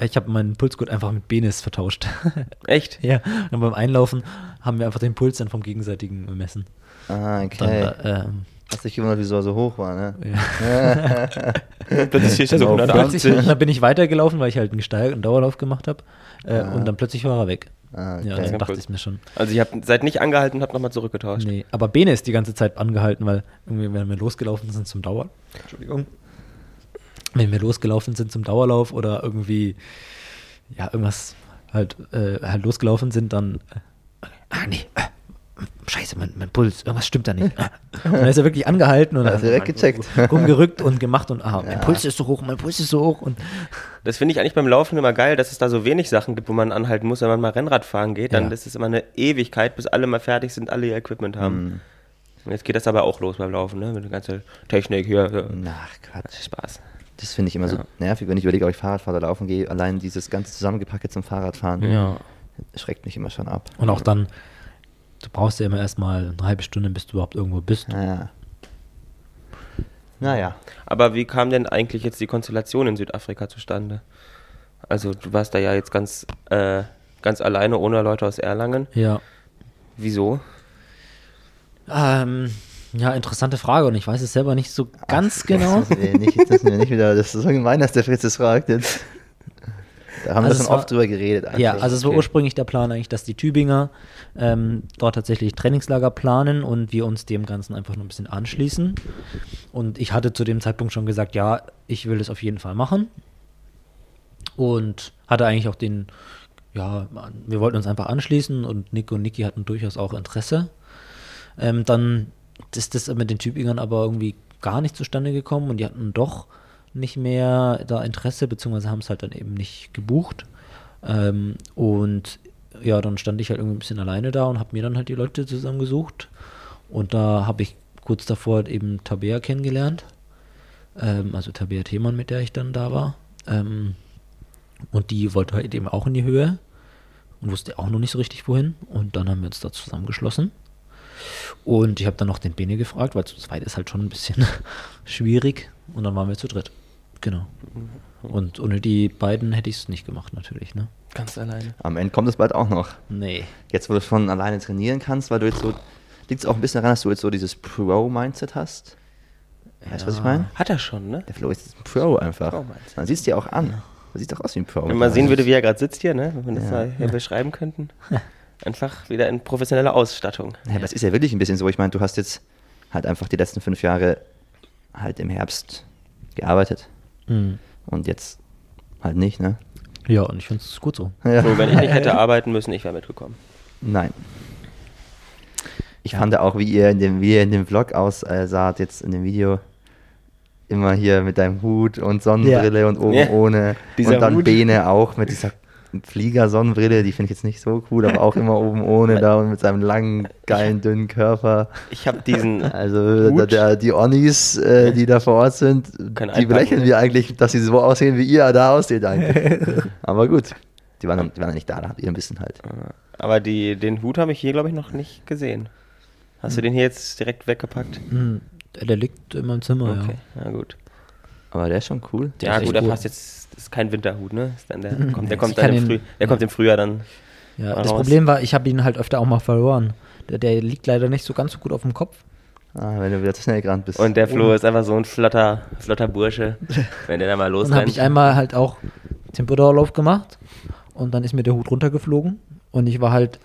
Ich habe meinen Pulsgurt einfach mit Benis vertauscht. Echt? ja, und beim Einlaufen haben wir einfach den Puls dann vom gegenseitigen bemessen. Ah, Dann, okay. äh, ähm, Hast dich gewundert, wieso er so hoch war, ne? ja. Plötzlich steht er so Genau, 180. plötzlich, dann bin ich weitergelaufen, weil ich halt einen gesteigerten Dauerlauf gemacht habe. Äh, Ah. Und dann plötzlich war er weg. Ah, Ja, okay. dann dachte cool. ich mir schon. Also ihr habt seid nicht angehalten und habt nochmal zurückgetauscht. Nee, aber Bene ist die ganze Zeit angehalten, weil irgendwie, wenn wir losgelaufen sind zum Dauer, Entschuldigung, wenn wir losgelaufen sind zum Dauerlauf oder irgendwie, ja, irgendwas halt, äh, halt losgelaufen sind, dann, äh, ah, nee, äh, scheiße, mein, mein Puls, irgendwas stimmt da nicht. Und dann ist er wirklich angehalten und Hast du direkt gecheckt. rumgerückt und gemacht und ah, mein Puls ist so hoch, mein Puls ist so hoch und Das finde ich eigentlich beim Laufen immer geil, dass es da so wenig Sachen gibt, wo man anhalten muss. Wenn man mal Rennrad fahren geht, dann Ja. ist es immer eine Ewigkeit, bis alle mal fertig sind, alle ihr Equipment haben. Und jetzt geht das aber auch los beim Laufen, ne? Mit der ganzen Technik hier. so. Ach Quatsch. Spaß. Das finde ich immer so nervig, wenn ich überlege, ob ich Fahrrad fahre oder laufen gehe. Allein dieses ganze Zusammengepacke zum Fahrradfahren ja. schreckt mich immer schon ab. Und auch dann, du brauchst ja immer erstmal eine halbe Stunde, bis du überhaupt irgendwo bist. Naja. Naja. Aber wie kam denn eigentlich jetzt die Konstellation in Südafrika zustande? Also du warst da ja jetzt ganz, äh, ganz alleine, ohne Leute aus Erlangen. Ja. Wieso? Ähm, ja, interessante Frage und ich weiß es selber nicht so ganz genau. Das, ist nicht, das ist mir nicht wieder, das ist so gemein, dass der Fritz das fragt jetzt. Da haben Also wir schon war- oft drüber geredet. Eigentlich. Ja, also es war okay. ursprünglich der Plan eigentlich, dass die Tübinger ähm, dort tatsächlich Trainingslager planen und wir uns dem Ganzen einfach nur ein bisschen anschließen. Und ich hatte zu dem Zeitpunkt schon gesagt, ja, ich will das auf jeden Fall machen. Und hatte eigentlich auch den, ja, wir wollten uns einfach anschließen und Nick und Niki hatten durchaus auch Interesse. Ähm, dann ist das mit den Tübingern aber irgendwie gar nicht zustande gekommen und die hatten doch nicht mehr da Interesse, beziehungsweise haben es halt dann eben nicht gebucht. Ähm, und ja, dann stand ich halt irgendwie ein bisschen alleine da und habe mir dann halt die Leute zusammengesucht. Und da habe ich kurz davor eben Tabea kennengelernt. Ähm, also Tabea Themann, mit der ich dann da war. Ähm, und die wollte halt eben auch in die Höhe und wusste auch noch nicht so richtig wohin. Und dann haben wir uns da zusammengeschlossen. Und ich habe dann noch den Bene gefragt, weil zu zweit ist halt schon ein bisschen schwierig. Und dann waren wir zu dritt. Genau. Und ohne die beiden hätte ich es nicht gemacht, natürlich, ne? Ganz alleine. Am Ende kommt es bald auch noch. Nee. Jetzt, wo du schon alleine trainieren kannst, weil du jetzt so, liegt es auch ein bisschen daran, dass du jetzt so dieses Pro-Mindset hast? Weißt du, was ich Ja. meine? Hat er schon, ne? Der Flo ist ein Pro einfach. Pro-Mindset. Man sieht es dir auch an. Du siehst doch aus wie ein Pro. Wenn man sehen würde, wie er gerade sitzt hier, ne? Wenn wir das Ja. mal hier beschreiben könnten. Einfach wieder in professioneller Ausstattung. Ja, aber es ist ja wirklich ein bisschen so. Ich meine, du hast jetzt halt einfach die letzten fünf Jahre halt im Herbst gearbeitet Mhm. und jetzt halt nicht, ne? Ja, und ich finde es gut so. Ja. So, wenn ich nicht hätte arbeiten müssen, ich wäre mitgekommen. Nein. Ich Ja. fand auch, wie ihr in dem, wie ihr in dem Vlog aussaht, jetzt in dem Video, immer hier mit deinem Hut und Sonnenbrille und oben Ja. ohne. Dieser und dann Hut. Bene auch mit dieser Flieger-Sonnenbrille, die finde ich jetzt nicht so cool, aber auch immer oben ohne da und mit seinem langen, geilen, dünnen Körper. Ich habe diesen. Also Hut. der, der, die Onnis, äh, die da vor Ort sind, Können die belächeln wir eigentlich, dass sie so aussehen, wie ihr da aussieht eigentlich. aber gut, die waren, die waren nicht da, da habt ihr ein bisschen halt. Aber die, den Hut habe ich hier, glaube ich, noch nicht gesehen. Hast du den hier jetzt direkt weggepackt? Mhm. Der, der liegt in meinem Zimmer, Okay, na gut. Aber der ist schon cool. Der ja, ist gut, der cool. passt jetzt. Das ist kein Winterhut, ne? Ist dann der, kommt, der, kommt dann im, Früh, der kommt im Frühjahr dann. Ja, das raus. Problem war, ich habe ihn halt öfter auch mal verloren. Der, der liegt leider nicht so ganz so gut auf dem Kopf. Ah, wenn du wieder zu schnell gerannt bist. Und der Flo ist einfach so ein flotter, flotter Bursche. Wenn der dann mal Dann losrennt. habe ich einmal halt auch Tempodauerlauf gemacht und dann ist mir der Hut runtergeflogen und ich war halt,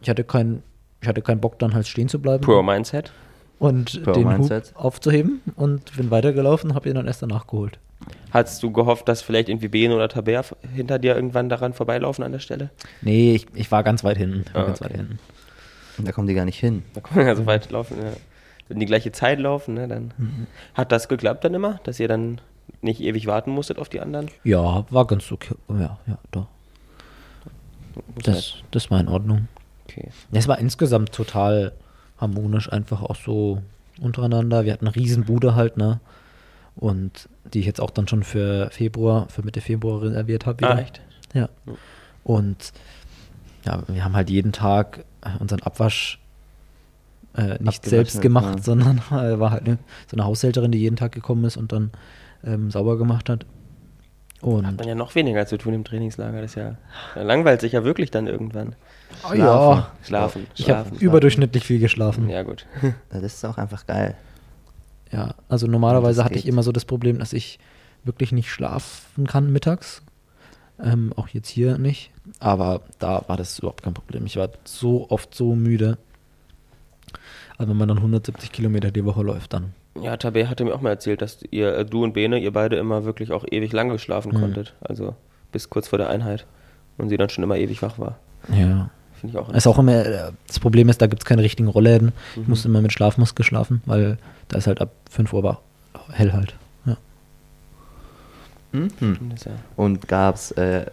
ich hatte keinen, ich hatte keinen Bock dann halt stehen zu bleiben Pro Mindset. und Pro den Mindset. Hut aufzuheben und bin weitergelaufen, habe ihn dann erst danach geholt. Hast du gehofft, dass vielleicht irgendwie Bene oder Tabea f- hinter dir irgendwann daran vorbeilaufen an der Stelle? Nee, ich, ich war ganz weit hinten. Ah, ganz okay. weit hinten. Da kommen die gar nicht hin. Da kann man ja so weit laufen. Ja. Wenn die gleiche Zeit laufen, ne, dann. Mhm. Hat das geklappt dann immer, dass ihr dann nicht ewig warten musstet auf die anderen? Ja, war ganz okay. Ja, ja, doch. Das, das war in Ordnung. Okay. Es war insgesamt total harmonisch, einfach auch so untereinander. Wir hatten eine riesen Bude halt, ne? Und die ich jetzt auch dann schon für Februar, für Mitte Februar reserviert habe. Ah, echt? Ja. Und ja, wir haben halt jeden Tag äh, unseren Abwasch äh, nicht selbst gemacht, ja. sondern äh, war halt eine, so eine Haushälterin, die jeden Tag gekommen ist und dann ähm, sauber gemacht hat. Und Hat man ja noch weniger zu tun im Trainingslager. Das ist ja, da langweilt sich ja wirklich dann irgendwann. Ah, ja, Schlafen. ich habe schlafen, überdurchschnittlich viel geschlafen. Ja, gut. Das ist auch einfach geil. Ja, also normalerweise hatte ich immer so das Problem, dass ich wirklich nicht schlafen kann mittags. Ähm, auch jetzt hier nicht. Aber da war das überhaupt kein Problem. Ich war so oft so müde. Also wenn man dann 170 Kilometer die Woche läuft, dann. Ja, Tabe hatte mir auch mal erzählt, dass ihr, äh, du und Bene, ihr beide immer wirklich auch ewig lange schlafen Mhm. konntet. Also bis kurz vor der Einheit. Und sie dann schon immer ewig wach war. Ja. Finde ich auch. Ist auch immer, äh, das Problem ist, da gibt es keine richtigen Rollläden. Ich Mhm. musste immer mit Schlafmaske schlafen, weil da ist halt ab 5 Uhr hell halt. Ja. Mhm. Stimmt, das ja. Und gab's, äh,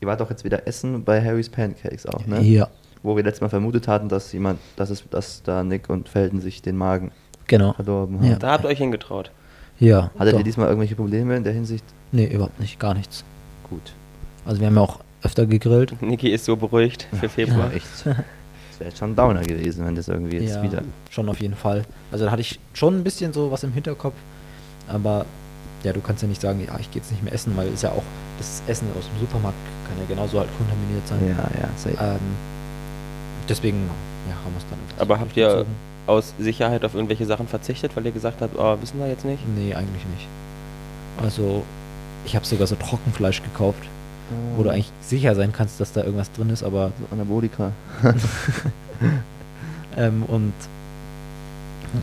ihr wart doch jetzt wieder essen bei Harry's Pancakes auch, ne? Ja, Wo wir letztes Mal vermutet hatten, dass jemand, dass es, dass da Nick und Felden sich den Magen genau. verdorben haben. Ja. Da habt ihr euch hingetraut. Ja. Hattet doch. ihr diesmal irgendwelche Probleme in der Hinsicht? Nee, überhaupt nicht, gar nichts. Gut. Also wir haben ja auch öfter gegrillt. Niki ist so beruhigt für Februar. echt. Das wäre jetzt schon ein Downer gewesen, wenn das irgendwie jetzt ja, wieder. schon auf jeden Fall. Also da hatte ich schon ein bisschen so was im Hinterkopf, aber ja, du kannst ja nicht sagen, ja, ich gehe jetzt nicht mehr essen, weil ist ja auch das Essen aus dem Supermarkt kann ja genauso halt kontaminiert sein. Ja, ja, safe. Ähm, deswegen ja, haben wir es dann. Aber habt ihr durchgezogen. aus Sicherheit auf irgendwelche Sachen verzichtet, weil ihr gesagt habt, oh, wissen wir jetzt nicht? Nee, eigentlich nicht. Also, ich habe sogar so Trockenfleisch gekauft, wo du eigentlich sicher sein kannst, dass da irgendwas drin ist, aber So Anabolika. ähm, und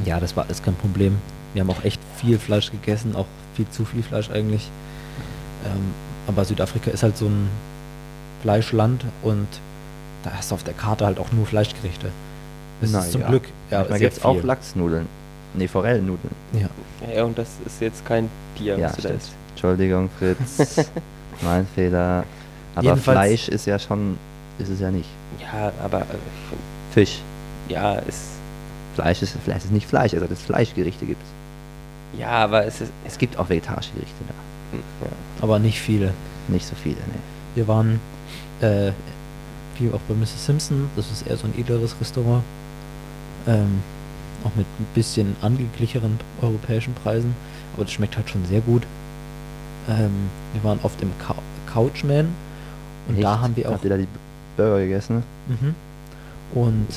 ja, das war alles kein Problem. Wir haben auch echt viel Fleisch gegessen, auch viel zu viel Fleisch eigentlich. Ähm, aber Südafrika ist halt so ein Fleischland und da hast du auf der Karte halt auch nur Fleischgerichte. Das Na ist zum ja. Glück ja, sehr gibt's auch. Lachsnudeln. Nee, Forellennudeln. Ja. Ja, und das ist jetzt kein Tier, Ja, da. Entschuldigung, Fritz. mein Fehler. Aber Jedenfalls- Fleisch ist ja schon, ist es ja nicht. Ja, aber äh, Fisch. ja, ist. Fleisch ist, Fleisch ist nicht Fleisch, also dass es Fleischgerichte gibt. Ja, aber es ist. Es gibt auch vegetarische Gerichte da. Ja. Aber nicht viele. Nicht so viele, ne. Wir waren äh, wie auch bei Mrs. Simpson, das ist eher so ein edleres Restaurant. Ähm, auch mit ein bisschen angeglicheren europäischen Preisen, aber das schmeckt halt schon sehr gut. Ähm, wir waren oft im Cou Couchman und da Echt? haben wir auch. Habt ihr da die Burger gegessen? Mhm. Und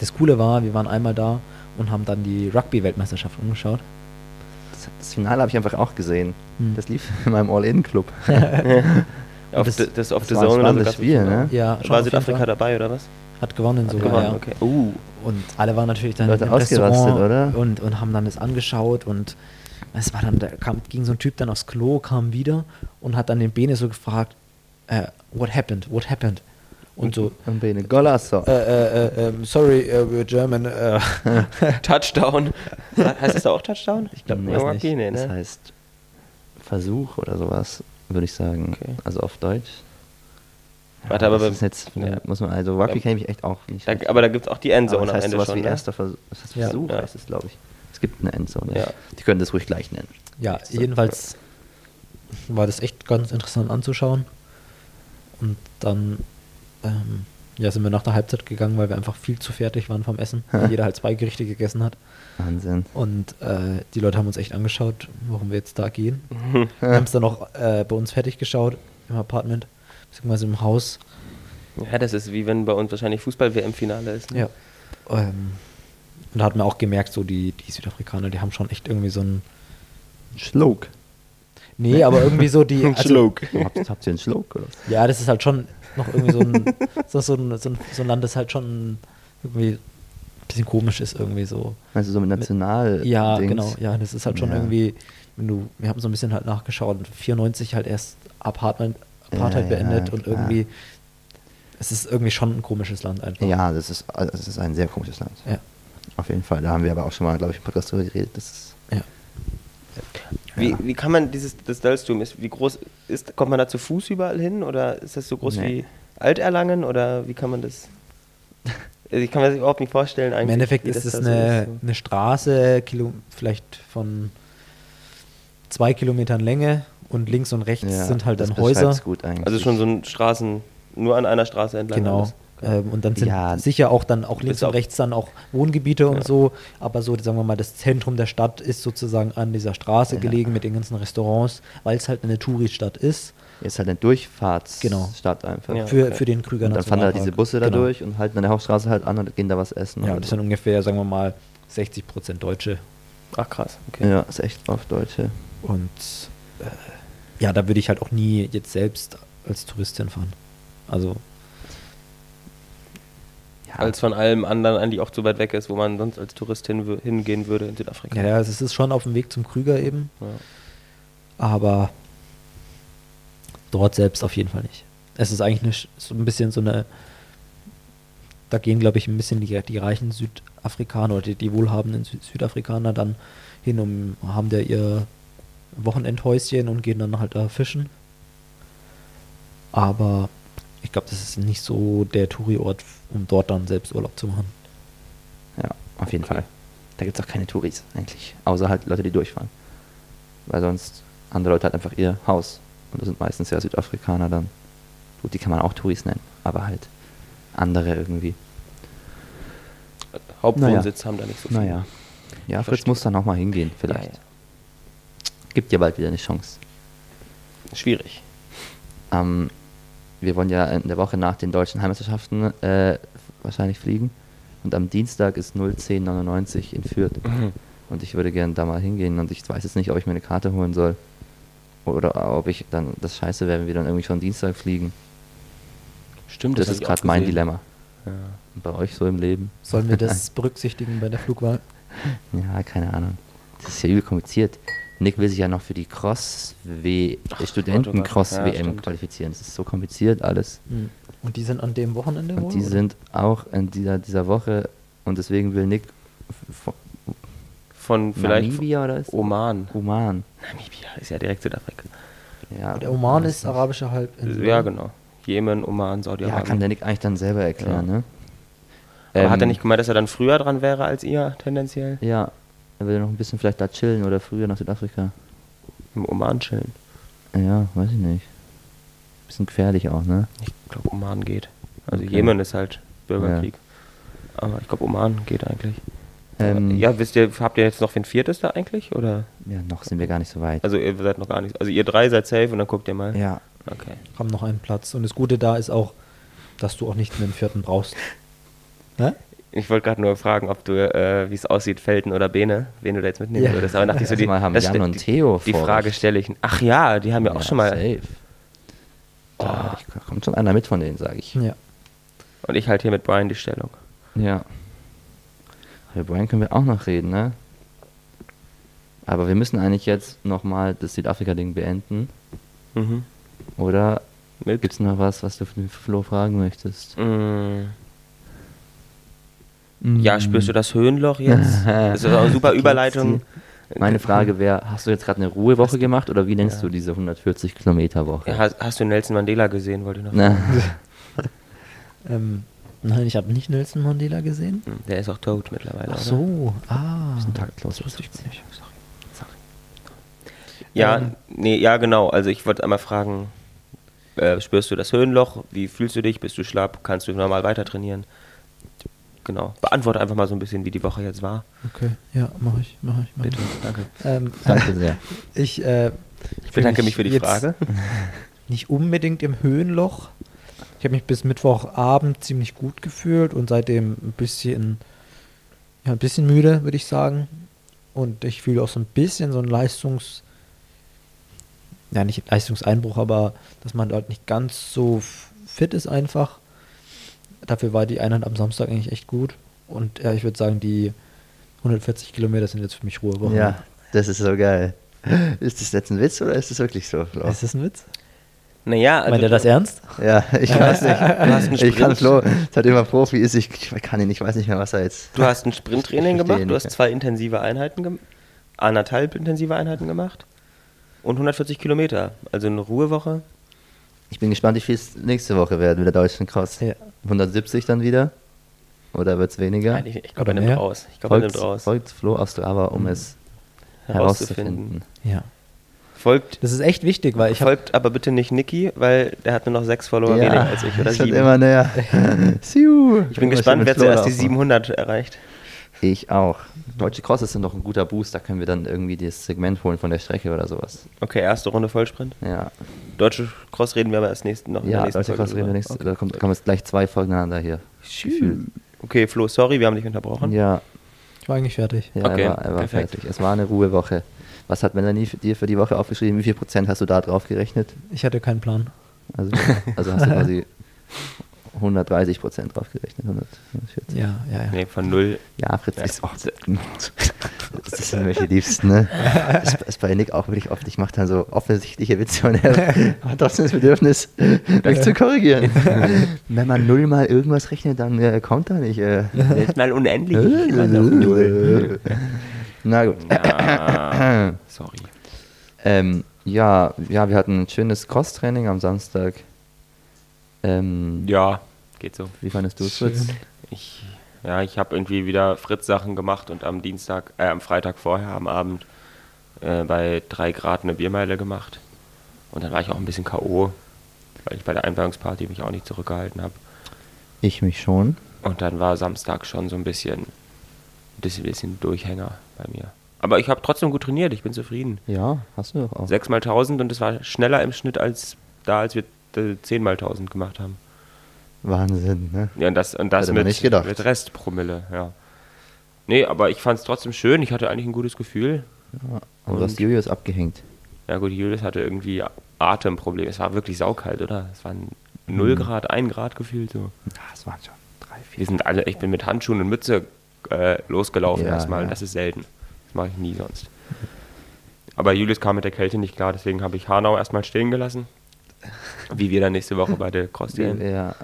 das Coole war, wir waren einmal da und haben dann die Rugby-Weltmeisterschaft umgeschaut. Das, das Finale habe ich einfach auch gesehen. Hm. Das lief in meinem All-In-Club. Auf das- das, auf das The war ein Zone spannendes. Spiel, ne? Ja, schon War Südafrika Fall. dabei oder was? Hat gewonnen Hat sogar, gewonnen, ja. okay. Uh, Und alle waren natürlich dann Leute im ausgerastet, Restaurant oder? Und, und haben dann das angeschaut und es war dann, da kam, ging so ein Typ dann aufs Klo, kam wieder und hat dann den Bene so gefragt, äh, what happened, what happened? Und so, Und Bene Golasso. äh, äh, äh, ähm, sorry, uh, we're German. Äh. Touchdown. heißt das da auch Touchdown? Ich glaube, Nee, nicht. Das ne? heißt Versuch oder sowas, würde ich sagen. Okay. Also auf Deutsch. Warte, aber das jetzt, ja. muss man, also Rugby kenne ich mich echt auch nicht. Da, aber da gibt es auch die Endzone das am heißt Ende sowas schon. wie Ne? erster Versuch, das heißt Ja. Versuch Ja. heißt es, glaube ich. Es gibt eine Endzone. Ja. Die können das ruhig gleich nennen. Ja, jedenfalls war das echt ganz interessant anzuschauen. Und dann ähm, ja, sind wir nach der Halbzeit gegangen, weil wir einfach viel zu fertig waren vom Essen. weil jeder halt zwei Gerichte gegessen hat. Wahnsinn. Und äh, die Leute haben uns echt angeschaut, warum wir jetzt da gehen. wir haben es dann auch äh, bei uns fertig geschaut im Apartment, beziehungsweise im Haus. Ja, das ist wie wenn bei uns wahrscheinlich Fußball-WM-Finale ist. Ne? Ja. Ähm, und da hat man auch gemerkt, so die, die Südafrikaner, die haben schon echt irgendwie so ein. Schluck. Nee, aber irgendwie so die. Also, habt, habt ihr einen Schluck oder? Ja, das ist halt schon noch irgendwie so ein, so, so, ein, so, ein, so ein Land, das halt schon irgendwie ein bisschen komisch ist, irgendwie so. Meinst du so mit National? Ja, Dings? genau. Ja, das ist halt schon Ja. irgendwie, wenn du, wir haben so ein bisschen halt nachgeschaut, 94 halt erst Apartheid, Apartheid Ja, ja, beendet und klar. irgendwie, es ist irgendwie schon ein komisches Land einfach. Ja, das ist, das ist ein sehr komisches Land. Ja. Auf jeden Fall. Da haben wir aber auch schon mal, glaube ich, im Podcast drüber geredet. Das ist, ja. Wie, Ja. wie kann man dieses, das Dölstum, ist, wie groß ist, kommt man da zu Fuß überall hin oder ist das so groß Nee. wie Alterlangen oder wie kann man das? Also ich kann mir das überhaupt nicht vorstellen eigentlich. Im Endeffekt ist es da so eine, eine Straße, Kilo, vielleicht von zwei Kilometern Länge und links und rechts ja, sind halt dann Häuser. gut eigentlich. Also schon so ein Straßen, nur an einer Straße entlang. Genau. alles. Ähm, und dann sind Ja. sicher auch dann auch links und rechts dann auch Wohngebiete und Ja. so. Aber so, sagen wir mal, das Zentrum der Stadt ist sozusagen an dieser Straße Ja. gelegen mit den ganzen Restaurants, weil es halt eine Touristadt ist. ist halt eine Durchfahrtsstadt Genau. einfach. Ja. Für, okay. für den Krüger Und dann fahren da Nationalpark. diese Busse da Genau. durch und halten an der Hauptstraße halt an und gehen da was essen. Ja, das so. sind ungefähr, sagen wir mal, 60 Prozent Deutsche. Ach krass, okay. ja, ist echt oft Deutsche. Und äh, ja, da würde ich halt auch nie jetzt selbst als Tourist hinfahren. Also, Ja, Als von allem anderen eigentlich auch zu weit weg ist, wo man sonst als Tourist hin, hingehen würde in Südafrika. ja, es ist schon auf dem Weg zum Krüger eben, Ja. aber dort selbst auf jeden Fall nicht. Es ist eigentlich eine, so ein bisschen so eine da gehen, glaube ich, ein bisschen die, die reichen Südafrikaner oder die, die wohlhabenden Sü Südafrikaner dann hin, um haben da ihr Wochenendhäuschen und gehen dann halt da fischen. Aber ich glaube, das ist nicht so der Touri-Ort, um dort dann selbst Urlaub zu machen. Ja, auf jeden Okay. Fall. Da gibt es auch keine Touris eigentlich. Außer halt Leute, die durchfahren. Weil sonst andere Leute halt einfach ihr Haus. Und das sind meistens ja Südafrikaner dann. Gut, die kann man auch Touris nennen, aber halt andere irgendwie. Hauptwohnsitz haben da nicht so viel. Naja. Ja, Ich Fritz verstehe. muss dann auch mal hingehen, Ja, vielleicht. ja. Gibt ja bald wieder eine Chance. Schwierig. Ähm, wir wollen ja in der Woche nach den deutschen Heimatmeisterschaften äh, wahrscheinlich fliegen. Und am Dienstag ist 01099 in Fürth. Und ich würde gerne da mal hingehen. Und ich weiß jetzt nicht, ob ich mir eine Karte holen soll. Oder ob ich dann das Scheiße wäre, wenn wir dann irgendwie schon Dienstag fliegen. Stimmt, Das, hab ist gerade mein. Dilemma. Ja. Bei euch so im Leben? Sollen wir das berücksichtigen bei der Flugwahl? Ja, keine Ahnung. Das ist ja übel kompliziert. Nick will sich ja noch für die. Studenten-Cross-WM Ja, stimmt. qualifizieren. Das ist so kompliziert alles. Hm. Und die sind an dem Wochenende wohl? Und die oder? sind auch in dieser, dieser Woche und deswegen will Nick von Von vielleicht Namibia oder ist Oman. Oman. Namibia ist ja direkt Südafrika. Ja, Der Oman ist arabische Halbinsel. Ja, genau. Jemen, Oman, Ja, Saudi-Arabien. kann der Nick eigentlich dann selber erklären, Ja. ne? Aber hat er Ähm, nicht gemeint, dass er dann früher dran wäre als ihr, tendenziell? Ja, er will noch ein bisschen vielleicht da chillen oder früher nach Südafrika. Im Oman chillen. Ja, weiß ich nicht. Bisschen gefährlich auch, ne? Ich glaube, Oman geht. Also Okay. Jemen ist halt Bürgerkrieg. Aber ich glaube, Oman geht eigentlich. Ähm, ja, wisst ihr, habt ihr jetzt noch wen viertes da eigentlich? Oder? ja, noch sind wir gar nicht so weit. Also ihr seid noch gar nicht. Also ihr drei seid safe und dann guckt ihr mal. ja, Okay. Haben noch einen Platz. Und das Gute da ist auch, dass du auch nicht einen vierten brauchst. Ne? Ich wollte gerade nur fragen, ob du, äh, wie es aussieht, Felten oder Bene, wen du da jetzt mitnehmen Ja. würdest. Aber dachte ich so, die, haben das Jan und die, Theo Die vor Frage stelle ich. Ach ja, die haben ja, auch schon mal. Safe. Da ich, kommt schon einer mit von denen, sage ich. Ja. Und ich halt hier mit Brian die Stellung. Ja. Über Brian können wir auch noch reden, ne? Aber wir müssen eigentlich jetzt nochmal das Südafrika-Ding beenden. Mhm. Oder Mit? gibt es noch was, was du für den Flo fragen möchtest? Mm. Ja, spürst du das Höhenloch jetzt? Das ist auch eine super Überleitung. Meine Frage wäre, hast du jetzt gerade eine Ruhewoche gemacht oder wie nennst Ja. du diese 140 Kilometer Woche? Ja, hast, hast du Nelson Mandela gesehen, wollte ich noch Na, Ähm, nein, ich habe nicht Nelson Mandela gesehen. Hm, Der ist auch tot mittlerweile. Ach oder? so, ah. bisschen taktlos. Das wusste ich nicht. Sorry. Ja, Ähm. nee, ja, genau. Also ich wollte einmal fragen, äh, spürst du das Höhenloch? Wie fühlst du dich? Bist du schlapp? Kannst du normal weiter trainieren? Genau. Beantworte einfach mal so ein bisschen, wie die Woche jetzt war. Okay, ja, mache ich, mache ich, mach Bitte, ich. danke. Ähm, danke sehr. Ich, äh, Ich bedanke mich für die Frage. Nicht unbedingt im Höhenloch. Ich habe mich bis Mittwochabend ziemlich gut gefühlt und seitdem ein bisschen, ja, ein bisschen müde, würde ich sagen. Und ich fühle auch so ein bisschen so ein Leistungs, ja, nicht Leistungseinbruch, aber dass man halt nicht ganz so fit ist einfach. Dafür war die Einheit am Samstag eigentlich echt gut. Und ja, ich würde sagen, die 140 Kilometer sind jetzt für mich Ruhewoche. Ja, das ist so geil. Ist das jetzt ein Witz oder ist das wirklich so? Flo? Ist das ein Witz? Naja, also, Meint er das ernst? Ja, ich weiß nicht. Ich kann. Flo, seitdem er Profi ist, ich, ich kann ihn, ich weiß nicht mehr, was er jetzt. du hast ein Sprinttraining gemacht, du hast zwei intensive Einheiten gemacht, anderthalb intensive Einheiten gemacht und 140 Kilometer. Also eine Ruhewoche. Ich bin gespannt, wie viel es nächste Woche werden mit der deutschen Cross. Ja. 170 dann wieder? Oder wird es weniger? Nein, ich ich glaube, er nimmt mehr? raus. Ich glaube, er Folgt, nimmt raus. folgt Flo auf Strava, um es herauszufinden. herauszufinden. Ja. Folgt, Das ist echt wichtig, weil ich folgt aber bitte nicht Niki, weil der hat nur noch sechs Follower weniger als ich. Oder ist schon sieben. immer näher. Ich bin gespannt, wer zuerst die laufen. 700 erreicht. Ich auch. Deutsche Cross ist noch ein guter Boost, da können wir dann irgendwie das Segment holen von der Strecke oder sowas. Okay, erste Runde Vollsprint. Ja, Deutsche Cross reden wir aber erst nächsten, noch in ja der nächsten Deutsche Folge Cross reden wir nächstes, Okay. da kommt, kommen jetzt gleich zwei Folgen aneinander hier. Gefühlt. Okay, Flo, sorry, wir haben dich unterbrochen. Ja, ich war eigentlich fertig. ja Okay, er war, er war perfekt. fertig. Es war eine Ruhewoche. Was hat Melanie für dir für die Woche aufgeschrieben? Wie viel Prozent hast du da drauf gerechnet? Ich hatte keinen Plan. Also, also hast du quasi 130 Prozent drauf gerechnet. 140. Ja, ja, ja. Nee, von null. Ja, Fritz Ja. ist auch. Das sind die Liebsten, ne? Das ist bei Nick auch wirklich oft. Ich mache dann so offensichtliche Witze und er hat trotzdem das Bedürfnis, mich zu korrigieren. Wenn man null mal irgendwas rechnet, dann äh, kommt da nicht. Äh, Jetzt mal unendlich. Na gut. Ja, sorry. Ähm, ja, ja, wir hatten ein schönes Cross-Training am Samstag. Ähm, Ja, geht so. Wie fandest du es, Fritz? Ich, ja, ich habe irgendwie wieder Fritz-Sachen gemacht und am Dienstag, äh, am Freitag vorher, am Abend, äh, bei drei Grad eine Biermeile gemacht. Und dann war ich auch ein bisschen K.O., weil ich bei der Einweihungsparty mich auch nicht zurückgehalten habe. Ich mich schon. Und dann war Samstag schon so ein bisschen, bisschen, bisschen Durchhänger bei mir. Aber ich habe trotzdem gut trainiert, ich bin zufrieden. Ja, hast du doch auch. Sechs mal 1000 und es war schneller im Schnitt als da, als wir äh, 10 mal 1000 gemacht haben. Wahnsinn, ne? Ja, und das, und das Hätte mit, nicht gedacht. mit Restpromille, ja. Nee, aber ich fand es trotzdem schön, ich hatte eigentlich ein gutes Gefühl. Aber du hast Julius abgehängt. Ja gut, Julius hatte irgendwie Atemprobleme. Es war wirklich saukalt, oder? Es waren 0 Grad, 1 Grad gefühlt so. Ja, es waren schon drei, Wir sind alle, ich bin mit Handschuhen und Mütze äh, losgelaufen Ja, erstmal. ja. Das ist selten. Das mache ich nie sonst. Aber Julius kam mit der Kälte nicht klar, deswegen habe ich Hanau erstmal stehen gelassen. Wie wir dann nächste Woche bei der Cross Ja,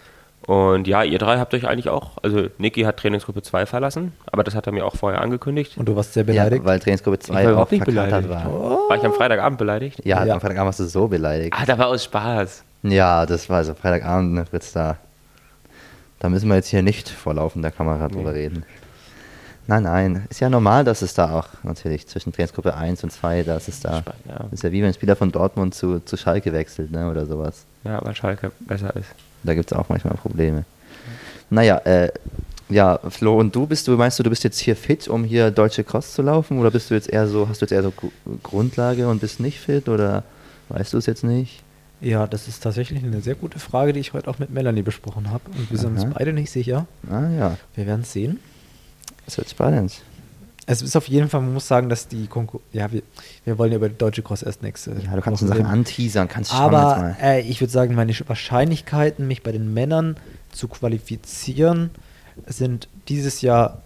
Und ja, ihr drei habt euch eigentlich auch, also Niki hat Trainingsgruppe 2 verlassen, aber das hat er mir auch vorher angekündigt. Und du warst sehr ja beleidigt. weil Trainingsgruppe Ich 2 war auch überhaupt nicht beleidigt. war. War ich am Freitagabend beleidigt? Ja, Ja. am Freitagabend warst du so beleidigt. Ah, da war aus Spaß. Ja, das war also Freitagabend, ne, Fritz, da. Da müssen wir jetzt hier nicht vor laufender Kamera drüber reden. Nein, nein. Ist ja normal, dass es da auch natürlich zwischen Trainingsgruppe 1 und 2, dass es da. Spannend, ja. Ist ja wie wenn ein Spieler von Dortmund zu, zu Schalke wechselt, ne? Oder sowas. Ja, weil Schalke besser ist. Da gibt es auch manchmal Probleme. Naja, äh, ja, Flo, und du bist du, meinst du, du bist jetzt hier fit, um hier deutsche Cross zu laufen? Oder bist du jetzt eher so, hast du jetzt eher so Gru- Grundlage und bist nicht fit? Oder weißt du es jetzt nicht? Ja, das ist tatsächlich eine sehr gute Frage, die ich heute auch mit Melanie besprochen habe. Und wir sind uns Aha. beide nicht sicher. Ah ja, Wir werden es sehen. Das wird spannend. Es ist auf jeden Fall, man muss sagen, dass die Konkurrenz. Ja, wir, wir wollen ja über die Deutsche Cross erst nächste. Ja, du kannst Woche Sachen anteasern, kannst schon Aber äh, ich würde sagen, meine Wahrscheinlichkeiten, mich bei den Männern zu qualifizieren, sind dieses Jahr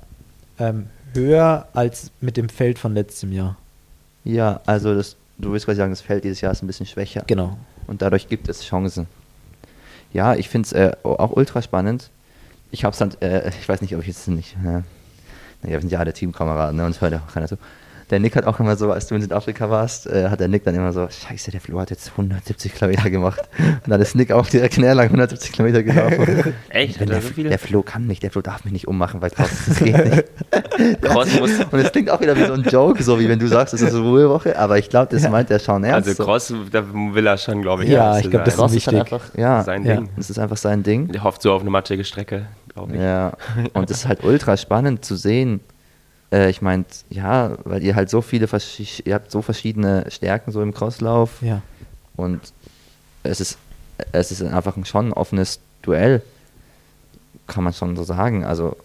ähm, höher als mit dem Feld von letztem Jahr. Ja, also das, du willst quasi sagen, das Feld dieses Jahr ist ein bisschen schwächer. Genau. Und dadurch gibt es Chancen. Ja, ich finde es äh, auch ultra spannend. Ich hab's dann, äh, ich weiß nicht, ob ich jetzt nicht. Äh, naja, wir sind ja alle Teamkameraden, ne? Und hört ja auch keiner zu. Der Nick hat auch immer so, als du in Südafrika warst, äh, hat der Nick dann immer so, scheiße, der Flo hat jetzt 170 Kilometer gemacht. Und dann ist Nick auch direkt näher 170 Kilometer gelaufen. Echt? Wenn Hat er der, so viele? der Flo kann nicht, der Flo darf mich nicht ummachen, weil Cross, das geht nicht. Cross muss, Und es klingt auch wieder wie so ein Joke, so wie wenn du sagst, es ist eine Ruhewoche, aber ich glaube, das meint der schon ernst. also so. Cross, da will er schon, glaube ich. Ja, ich glaub, das ist halt wichtig. einfach, ja, Sein Ja. Ding. das ist einfach sein Ding. Der hofft so auf eine matschige Strecke, glaube ich. Ja, und es ist halt ultra spannend zu sehen. Äh, ich meine, ja, weil ihr halt so viele, ihr habt so verschiedene Stärken so im Crosslauf Ja. und es ist, es ist einfach ein schon offenes Duell, kann man schon so sagen. Also,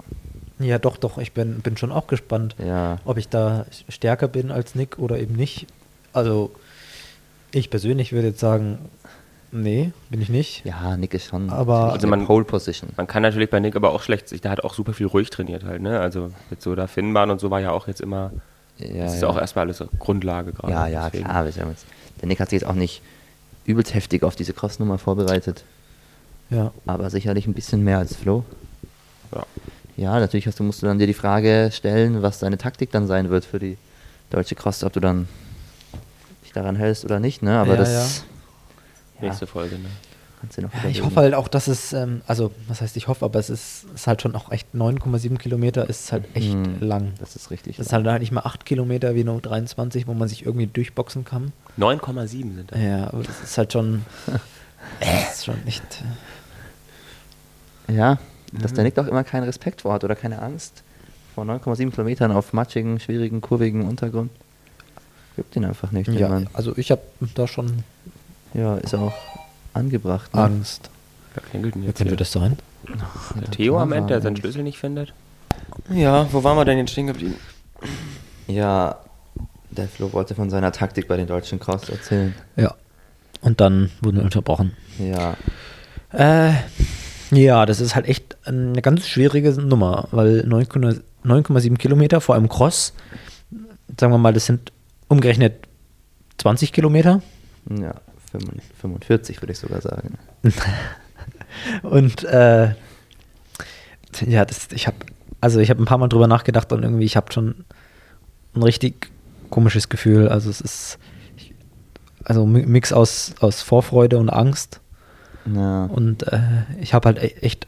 Ja, doch, doch. Ich bin, bin schon auch gespannt, ja, ob ich da stärker bin als Nick oder eben nicht. Also, ich persönlich würde jetzt sagen, nee, bin ich nicht. ja, Nick ist schon Aber- also man, Pole Position. Man kann natürlich bei Nick aber auch schlecht, sich- der hat auch super viel ruhig trainiert halt, ne? Also mit so der Finnbahn und so war ja auch jetzt immer, Ja, das ist ja. auch erstmal alles Grundlage gerade. ja, ja, deswegen. klar. Der Nick hat sich jetzt auch nicht übelst heftig auf diese Crossnummer vorbereitet. Ja. aber sicherlich ein bisschen mehr als Flo. Ja. Ja, natürlich hast du, musst du dann dir die Frage stellen, was deine Taktik dann sein wird für die deutsche Cross, ob du dann dich daran hältst oder nicht, ne? Aber Ja, das Nächste Folge, ne? kannst du noch Ich hoffe halt auch, dass es, ähm, also was heißt ich hoffe, aber es ist, ist halt schon auch echt 9,7 Kilometer ist halt echt Hm, lang. Das ist richtig. Das ist halt halt nicht mal 8 Kilometer wie nur 23, wo man sich irgendwie durchboxen kann. 9,7 sind das. Ja, aber das ist halt schon, das ist schon echt, ja, dass der Nick doch immer keinen Respekt vor hat oder keine Angst vor 9,7 Kilometern auf matschigen, schwierigen, kurvigen Untergrund. Gibt ihn einfach nicht. ja, Mann. also ich habe da schon ja, ist auch angebracht. ne? Angst. Wer klingelt denn Wer jetzt könnte das sein? Der Theo am Ende, der seinen Schlüssel nicht findet? Ja, wo waren wir denn jetzt stehen geblieben? Ja, der Flo wollte von seiner Taktik bei den deutschen Cross erzählen. Ja. Und dann wurden wir unterbrochen. Ja, Äh, ja, das ist halt echt eine ganz schwierige Nummer, weil 9,7 9,7 Kilometer vor einem Cross sagen wir mal, das sind umgerechnet 20 Kilometer. Ja, 45 würde ich sogar sagen. Und äh, ja, das, ich habe also ich habe ein paar Mal drüber nachgedacht und irgendwie ich habe schon ein richtig komisches Gefühl. Also es ist also Mi- Mix aus aus Vorfreude und Angst. Ja. Und äh, ich habe halt e- echt,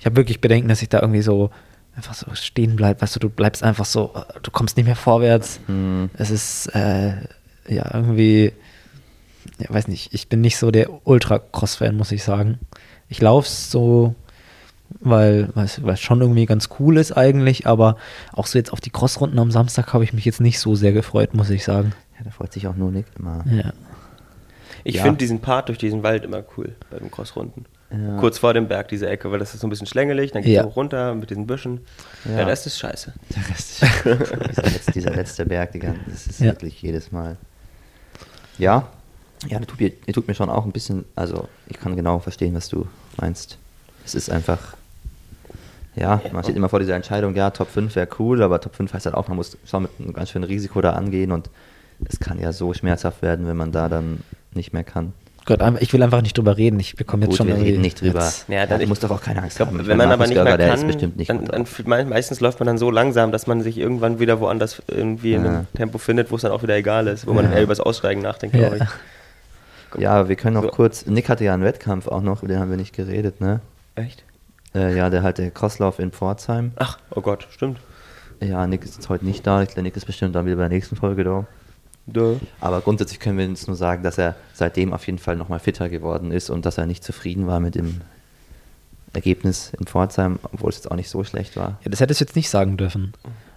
ich habe wirklich Bedenken, dass ich da irgendwie so einfach so stehen bleibe. Weißt du, du bleibst einfach so, du kommst nicht mehr vorwärts. Hm. Es ist äh, ja irgendwie, ja, weiß nicht, ich bin nicht so der Ultra-Cross-Fan, muss ich sagen. Ich laufe so, weil es schon irgendwie ganz cool ist eigentlich, aber auch so jetzt auf die Crossrunden am Samstag habe ich mich jetzt nicht so sehr gefreut, muss ich sagen. ja, da freut sich auch nur Nick immer. Ja. Ich Ja. finde diesen Part durch diesen Wald immer cool bei den Crossrunden. Ja. Kurz vor dem Berg, diese Ecke, weil das ist so ein bisschen schlängelig, dann geht es Ja. hoch runter mit diesen Büschen. Ja. Der Rest ist scheiße. Der Rest dieser, letzte, dieser letzte Berg, die ganze, das ist Ja. wirklich jedes Mal. Ja, ja, der tut, mir, tut mir schon auch ein bisschen, also ich kann genau verstehen, was du meinst. Es ist einfach, ja, man steht immer vor dieser Entscheidung, ja, Top 5 wäre cool, aber Top 5 heißt halt auch, man muss schon mit einem ganz schönen Risiko da angehen und es kann ja so schmerzhaft werden, wenn man da dann nicht mehr kann. Gott, ich will einfach nicht drüber reden. Ich bekomme jetzt Gut, schon wir reden nicht drüber. jetzt- Ja, dann ich- musst doch auch keine Angst glaub, haben. wenn man aber nicht mehr der kann, ist bestimmt nicht dann, dann man, meistens läuft man dann so langsam, dass man sich irgendwann wieder woanders irgendwie in Ja. einem Tempo findet, wo es dann auch wieder egal ist, wo man Ja. eher über das Aussteigen nachdenkt, Ja. glaube ich. Ja, wir können noch So. kurz, Nick hatte ja einen Wettkampf auch noch, über den haben wir nicht geredet, ne? Echt? Äh, ja, der halt der Crosslauf in Pforzheim. Ach, oh Gott, stimmt. Ja, Nick ist jetzt heute nicht da. Ich glaube, Nick ist bestimmt dann wieder bei der nächsten Folge da. Duh. Aber grundsätzlich können wir uns nur sagen, dass er seitdem auf jeden Fall nochmal fitter geworden ist und dass er nicht zufrieden war mit dem Ergebnis in Pforzheim, obwohl es jetzt auch nicht so schlecht war. Ja, das hättest du jetzt nicht sagen dürfen.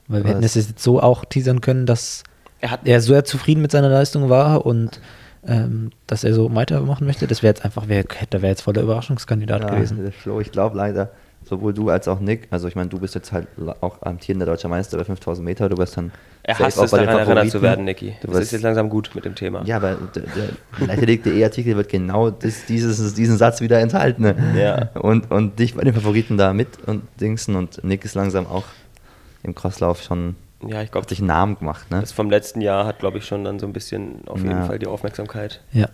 Weil wir Was? hätten es jetzt so auch teasern können, dass Er hat er sehr zufrieden mit seiner Leistung war und ähm, dass er so weitermachen möchte. Das wäre jetzt einfach, wär, hätte wäre jetzt voll der Überraschungskandidat Ja, gewesen. Flo, ich glaube leider, sowohl du als auch Nick, also ich meine, du bist jetzt halt auch amtierender deutscher Meister bei 5000 Meter, du wirst dann er hasst auch es, bei den daran erinnert zu werden, Niki. Du Das wirst- ist jetzt langsam gut mit dem Thema. Ja, aber der, der Leichtathletik.de Artikel wird genau das, dieses, diesen Satz wieder enthalten. Ne? Ja. Und, und dich bei den Favoriten da mit und Dingsen und Nick ist langsam auch im Crosslauf schon, Ja, ich hat glaube, sich einen Namen gemacht. Ne? das vom letzten Jahr hat, glaube ich, schon dann so ein bisschen auf jeden Ja. Fall die Aufmerksamkeit Ja.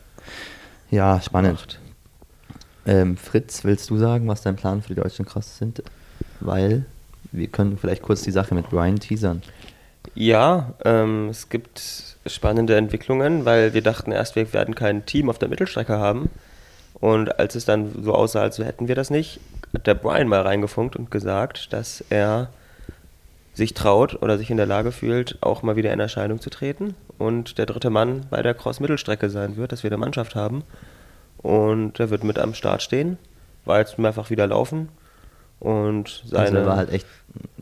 Ja, spannend. Ähm, Fritz, willst du sagen, was dein Plan für die deutschen Cross sind? Weil wir können vielleicht kurz die Sache mit Brian teasern. Ja, ähm, es gibt spannende Entwicklungen, weil wir dachten erst, wir werden kein Team auf der Mittelstrecke haben. Und als es dann so aussah, als hätten wir das nicht, hat der Brian mal reingefunkt und gesagt, dass er sich traut oder sich in der Lage fühlt, auch mal wieder in Erscheinung zu treten und der dritte Mann bei der Cross-Mittelstrecke sein wird, dass wir eine Mannschaft haben. Und er wird mit am Start stehen, war jetzt mehrfach wieder laufen und seine... also er war halt echt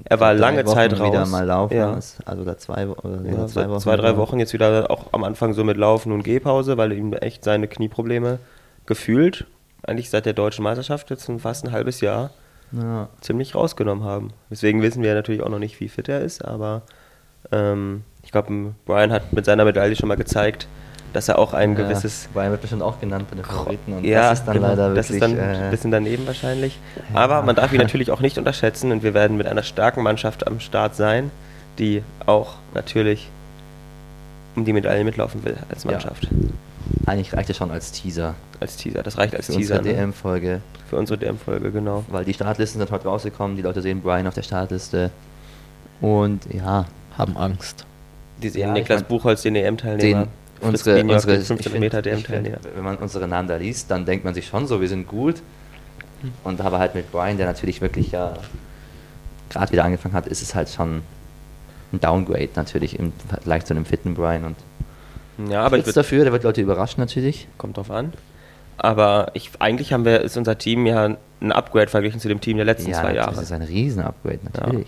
Er war lange Wochen Zeit wieder raus. mal laufen. Ja. Also oder zwei, oder Ja, zwei, Wochen. zwei, drei wieder. Wochen jetzt wieder auch am Anfang so mit Laufen und Gehpause, weil ihm echt seine Knieprobleme gefühlt, eigentlich seit der deutschen Meisterschaft jetzt fast ein halbes Jahr, Ja. ziemlich rausgenommen haben. Deswegen wissen wir natürlich auch noch nicht, wie fit er ist, aber ähm, ich glaube, Brian hat mit seiner Medaille schon mal gezeigt, dass er auch ein gewisses Ja, Brian wird bestimmt auch genannt bei den Favoriten. Und ja, das ist dann genau. leider das wirklich. ist dann äh, ein bisschen daneben wahrscheinlich. Ja. Aber man darf ihn natürlich auch nicht unterschätzen und wir werden mit einer starken Mannschaft am Start sein, die auch natürlich um die Medaille mitlaufen will als Ja. Mannschaft. eigentlich reicht es schon als Teaser Als Teaser. Das reicht als für Teaser. unsere Ne? DM-Folge. Für unsere DM-Folge, genau. Weil die Startlisten sind heute rausgekommen. Die Leute sehen Brian auf der Startliste. Und ja, Haben Angst. Die sehen Ja, ich Niklas mein, Buchholz, den DM-Teilnehmer. den, unsere, unsere den 15 ich find- Meter ich DM-Teilnehmer. Wenn man unsere Namen da liest, dann denkt man sich schon so, wir sind gut. Und aber halt mit Brian, der natürlich wirklich ja gerade wieder angefangen hat, ist es halt schon ein Downgrade natürlich im Vergleich zu einem fitten Brian. Und Ja, aber ich dafür, der wird Leute überraschen natürlich. kommt drauf an. Aber ich, eigentlich haben wir, ist unser Team ja ein Upgrade verglichen zu dem Team der letzten zwei Jahre. das ist ein Riesen-Upgrade natürlich.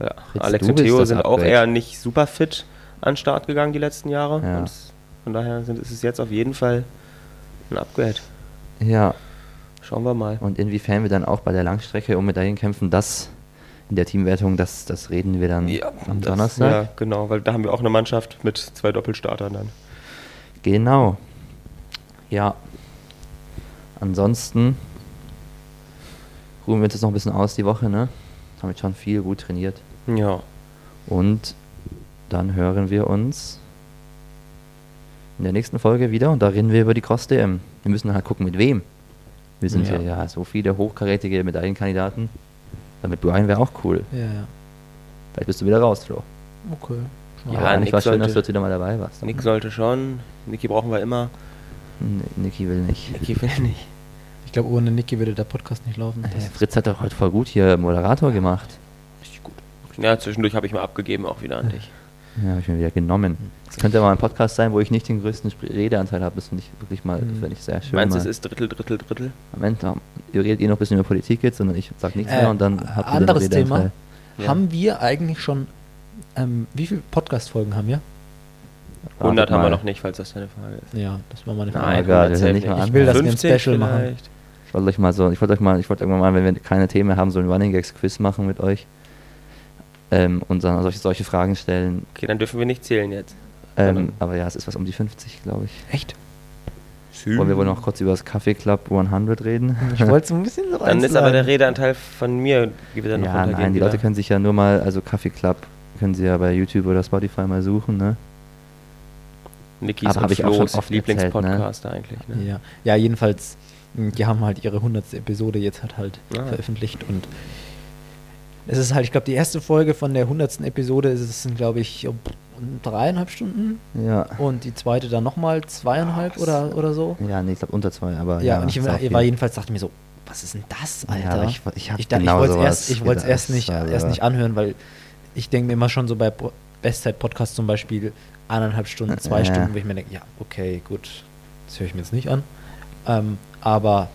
Ja. Fritz, Alex und Theo sind auch Upgrade. eher nicht super fit an den Start gegangen die letzten Jahre. Ja. Und von daher sind, ist es jetzt auf jeden Fall ein Upgrade. Ja, Schauen wir mal. und inwiefern wir dann auch bei der Langstrecke um Medaillen kämpfen, das in der Teamwertung, das, das reden wir dann am das- Donnerstag. Ja, genau, weil da haben wir auch eine Mannschaft mit zwei Doppelstartern dann. Genau. Ja. Ansonsten ruhen wir uns jetzt noch ein bisschen aus die Woche, ne? Haben jetzt schon viel gut trainiert. Ja. Und dann hören wir uns in der nächsten Folge wieder und da reden wir über die Cross DM. Wir müssen halt gucken, mit wem. Wir sind Ja. ja, ja so viele hochkarätige Medaillenkandidaten. Damit Brian wäre auch cool. Ja, ja. Vielleicht bist du wieder raus, Flo. Okay. Ja, Aber eigentlich war schön, dass du jetzt wieder mal dabei warst. Nick sollte schon. Niki brauchen wir immer. N- Niki will nicht. Niki will nicht. Ich glaube, ohne Niki würde der Podcast nicht laufen. Äh, Fritz hat doch heute voll gut hier Moderator gemacht. richtig gut. Ja, zwischendurch habe ich mal abgegeben, auch wieder an dich. Ja, habe ich mir wieder genommen. Das könnte mal ein Podcast sein, wo ich nicht den größten Redeanteil habe. Das finde ich wirklich mal, das Mhm. finde ich sehr schön. Meinst du, es ist Drittel, Drittel, Drittel? Am Ende, ähm, ihr redet eh noch ein bisschen über Politik jetzt, sondern ich sag nichts Äh, mehr und dann habt ihr den anderes Thema. Ja. Haben wir eigentlich schon, ähm, wie viele Podcast-Folgen haben wir? 100 Wartet haben wir noch nicht, falls das deine Frage ist. Ja, das war meine Nein, Frage. egal, wir sind 100 nicht mal Ich will, dass wir ein 50 Special machen. vielleicht. Ich wollte euch mal so, ich wollte euch mal, ich wollte irgendwann mal, wenn wir keine Themen mehr haben, so ein Running Gags Quiz machen mit euch. Ähm, und dann solche, solche Fragen stellen. Okay, dann dürfen wir nicht zählen jetzt. Ähm, aber ja, es ist was um die 50, glaube ich. Echt? Wollen wir wohl noch kurz über das Kaffee Club 100 reden? Ich wollte so ein bisschen so Dann ist aber der Redeanteil von mir wieder noch ja, nein, die wieder. Leute können sich ja nur mal, also Kaffee Club können sie ja bei YouTube oder Spotify mal suchen, ne? Nikis Aber und ich auch schon Flo's oft Lieblingspodcast eigentlich. Ne? Ja. ja, jedenfalls, die haben halt ihre 100. Episode jetzt halt, halt Ah. veröffentlicht und es ist halt, ich glaube, die erste Folge von der 100. Episode ist es, sind, glaube ich, um, dreieinhalb Stunden Ja. und die zweite dann nochmal zweieinhalb oder, oder so. Ja, nee, ich glaube unter zwei, aber Ja, ja. und ich war, war jedenfalls, dachte ich mir so, was ist denn das, Alter? Ja, ich, ich ich, da- ich genau wollte es erst, erst, nicht, also- erst nicht anhören, weil ich denke mir immer schon so bei Bestzeit-Podcasts zum Beispiel eineinhalb Stunden, zwei Ja. Stunden, wo ich mir denke, ja, okay, gut, das höre ich mir jetzt nicht an. Ähm, aber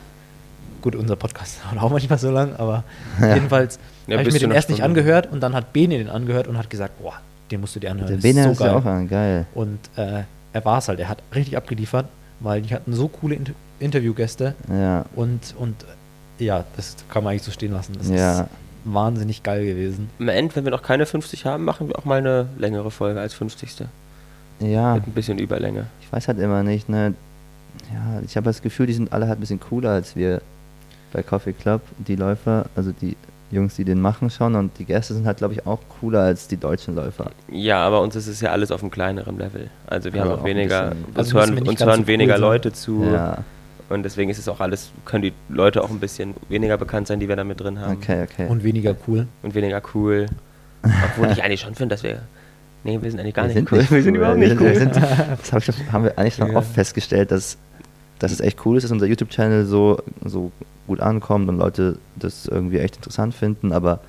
gut, unser Podcast dauert auch manchmal so lang, aber Ja. jedenfalls Ja, habe ich mir den erst nicht angehört und dann hat Bene den angehört und hat gesagt, boah, den musst du dir anhören. Der das Bene ist so ja geil. auch an, geil. Und äh, er war es halt, er hat richtig abgeliefert, weil die hatten so coole Inter Interviewgäste Ja, und, und ja, das kann man eigentlich so stehen lassen. Das ja. ist wahnsinnig geil gewesen. Am Ende, wenn wir noch keine 50 haben, machen wir auch mal eine längere Folge als 50. Ja, Mit ein bisschen Überlänge. ich weiß halt immer nicht, ne? Ja, ich habe das Gefühl, die sind alle halt ein bisschen cooler als wir bei Coffee Club, die Läufer, also die Jungs, die den machen schon und die Gäste sind halt, glaube ich, auch cooler als die deutschen Läufer. Ja, aber uns ist es ja alles auf einem kleineren Level. Also wir Aber haben auch auch weniger, bisschen- uns Also müssen hören, uns hören so cool weniger sein. Leute zu. Ja, Und deswegen ist es auch alles, können die Leute auch ein bisschen weniger bekannt sein, die wir da mit drin haben. okay, okay. Und weniger cool. Und weniger cool. Obwohl ich eigentlich schon finde, dass wir. Nee, wir sind eigentlich gar wir nicht sind cool. nicht wir sind cool. überhaupt nicht cool. sind- Das hab ich, schon- haben wir eigentlich schon Ja. oft festgestellt, dass, dass es echt cool ist, dass unser YouTube-Channel so, so gut ankommt und Leute das irgendwie echt interessant finden, aber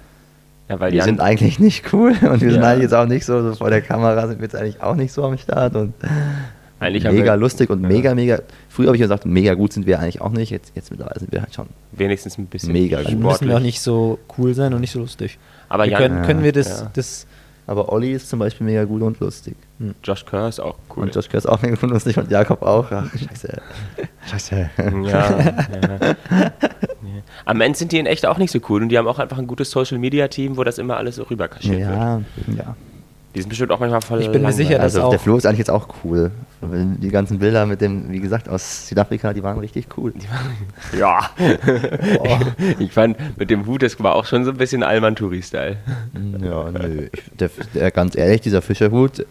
ja, weil wir die sind eigentlich nicht cool und wir sind Ja. eigentlich jetzt auch nicht so, so vor der Kamera sind wir jetzt eigentlich auch nicht so am Start und eigentlich haben mega wir lustig und Ja. mega, mega. Früher habe ich gesagt, mega gut sind wir eigentlich auch nicht. Jetzt, jetzt mittlerweile sind wir halt schon. wenigstens ein bisschen Mega gut. müssen wir auch sportlich. nicht so cool sein und nicht so lustig. Aber wir Jan, können, können wir das, Ja. das Aber Olli ist zum Beispiel mega gut und lustig. Josh Kerr ist auch cool. Und Josh Kerr ist auch mega lustig und Jakob auch. Ach, scheiße. Scheiße. Ja, ja. Am Ende sind die in echt auch nicht so cool und die haben auch einfach ein gutes Social Media Team, wo das immer alles so rüberkaschiert wird. Ja, ja. Die sind bestimmt auch manchmal voll. Ich bin mir sicher, dass Also auch- der Flo ist eigentlich jetzt auch cool. Die ganzen Bilder mit dem, wie gesagt, aus Südafrika, die waren richtig cool. Ja. ich fand, mit dem Hut, das war auch schon so ein bisschen Alman-Touri-Style. Ja, nö. Ich, der, der, ganz ehrlich, dieser Fischerhut,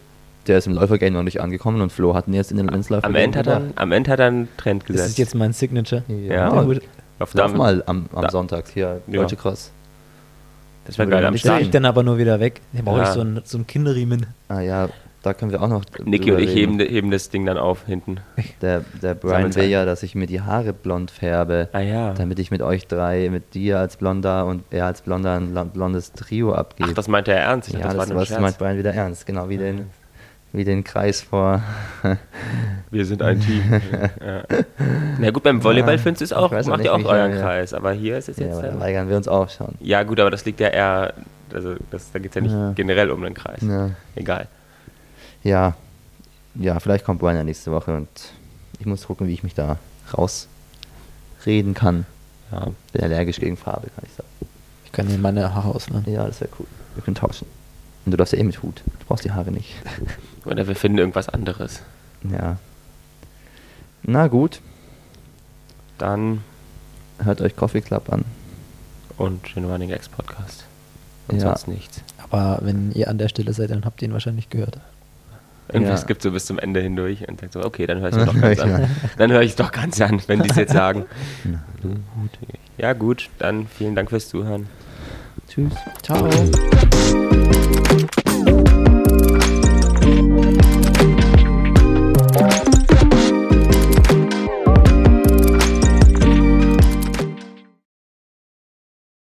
der ist im Läufergame noch nicht angekommen und Flo hat ihn jetzt in den Lenzläufer. Am Ende, hat er, am Ende hat er einen Trend das gesetzt. ist jetzt mein Signature. Ja. Auf Lauf damit- mal am, am Sonntag hier, Ja. Deutsche Cross. Das war Würde geil. Am Start. fliegt dann aber nur wieder weg. Da brauche ich Ja. so einen, so einen Kinderriemen. Ah ja, da können wir auch noch. Niki und ich heben, heben das Ding dann auf hinten. Der, der Brian will ja, dass ich mir die Haare blond färbe, Ah ja. damit ich mit euch drei, mit dir als Blonder und er als Blonder ein lo- blondes Trio abgebe. Ach, das meinte er ernst. Ich ja, dachte, das, das war Scherz. meint Brian wieder ernst, genau wie den, wie den Kreis vor. Wir sind ein Team. ja. Na gut, beim Volleyball Ja, findest du es auch, macht nicht, ihr auch euren ja. Kreis. Aber hier ist es ja, jetzt. aber da Ja, weigern wir uns auch schon. ja, gut, aber das liegt ja eher. Also, das, da geht es ja nicht Ja. generell um den Kreis. Ja. Egal. Ja, ja, vielleicht kommt Brian ja nächste Woche und ich muss gucken, wie ich mich da rausreden kann. Ja. Bin allergisch gegen Farbe, kann ich sagen. Ich kann dir meine Haare ausleihen. Ja, das wäre cool. Wir können tauschen. Und du darfst ja eh mit Hut. Du brauchst die Haare nicht. Oder wir finden irgendwas anderes. Ja. Na gut, Dann hört euch Coffee Club an. und den Running X Podcast. Und Ja. sonst nichts. Aber wenn ihr an der Stelle seid, dann habt ihr ihn wahrscheinlich gehört. Irgendwie Ja. es gibt so bis zum Ende hindurch und sagt so, okay, dann höre ich es doch ganz an. Dann höre ich es doch ganz an, wenn die es jetzt sagen. Ja gut, dann vielen Dank fürs Zuhören. Tschüss. Ciao.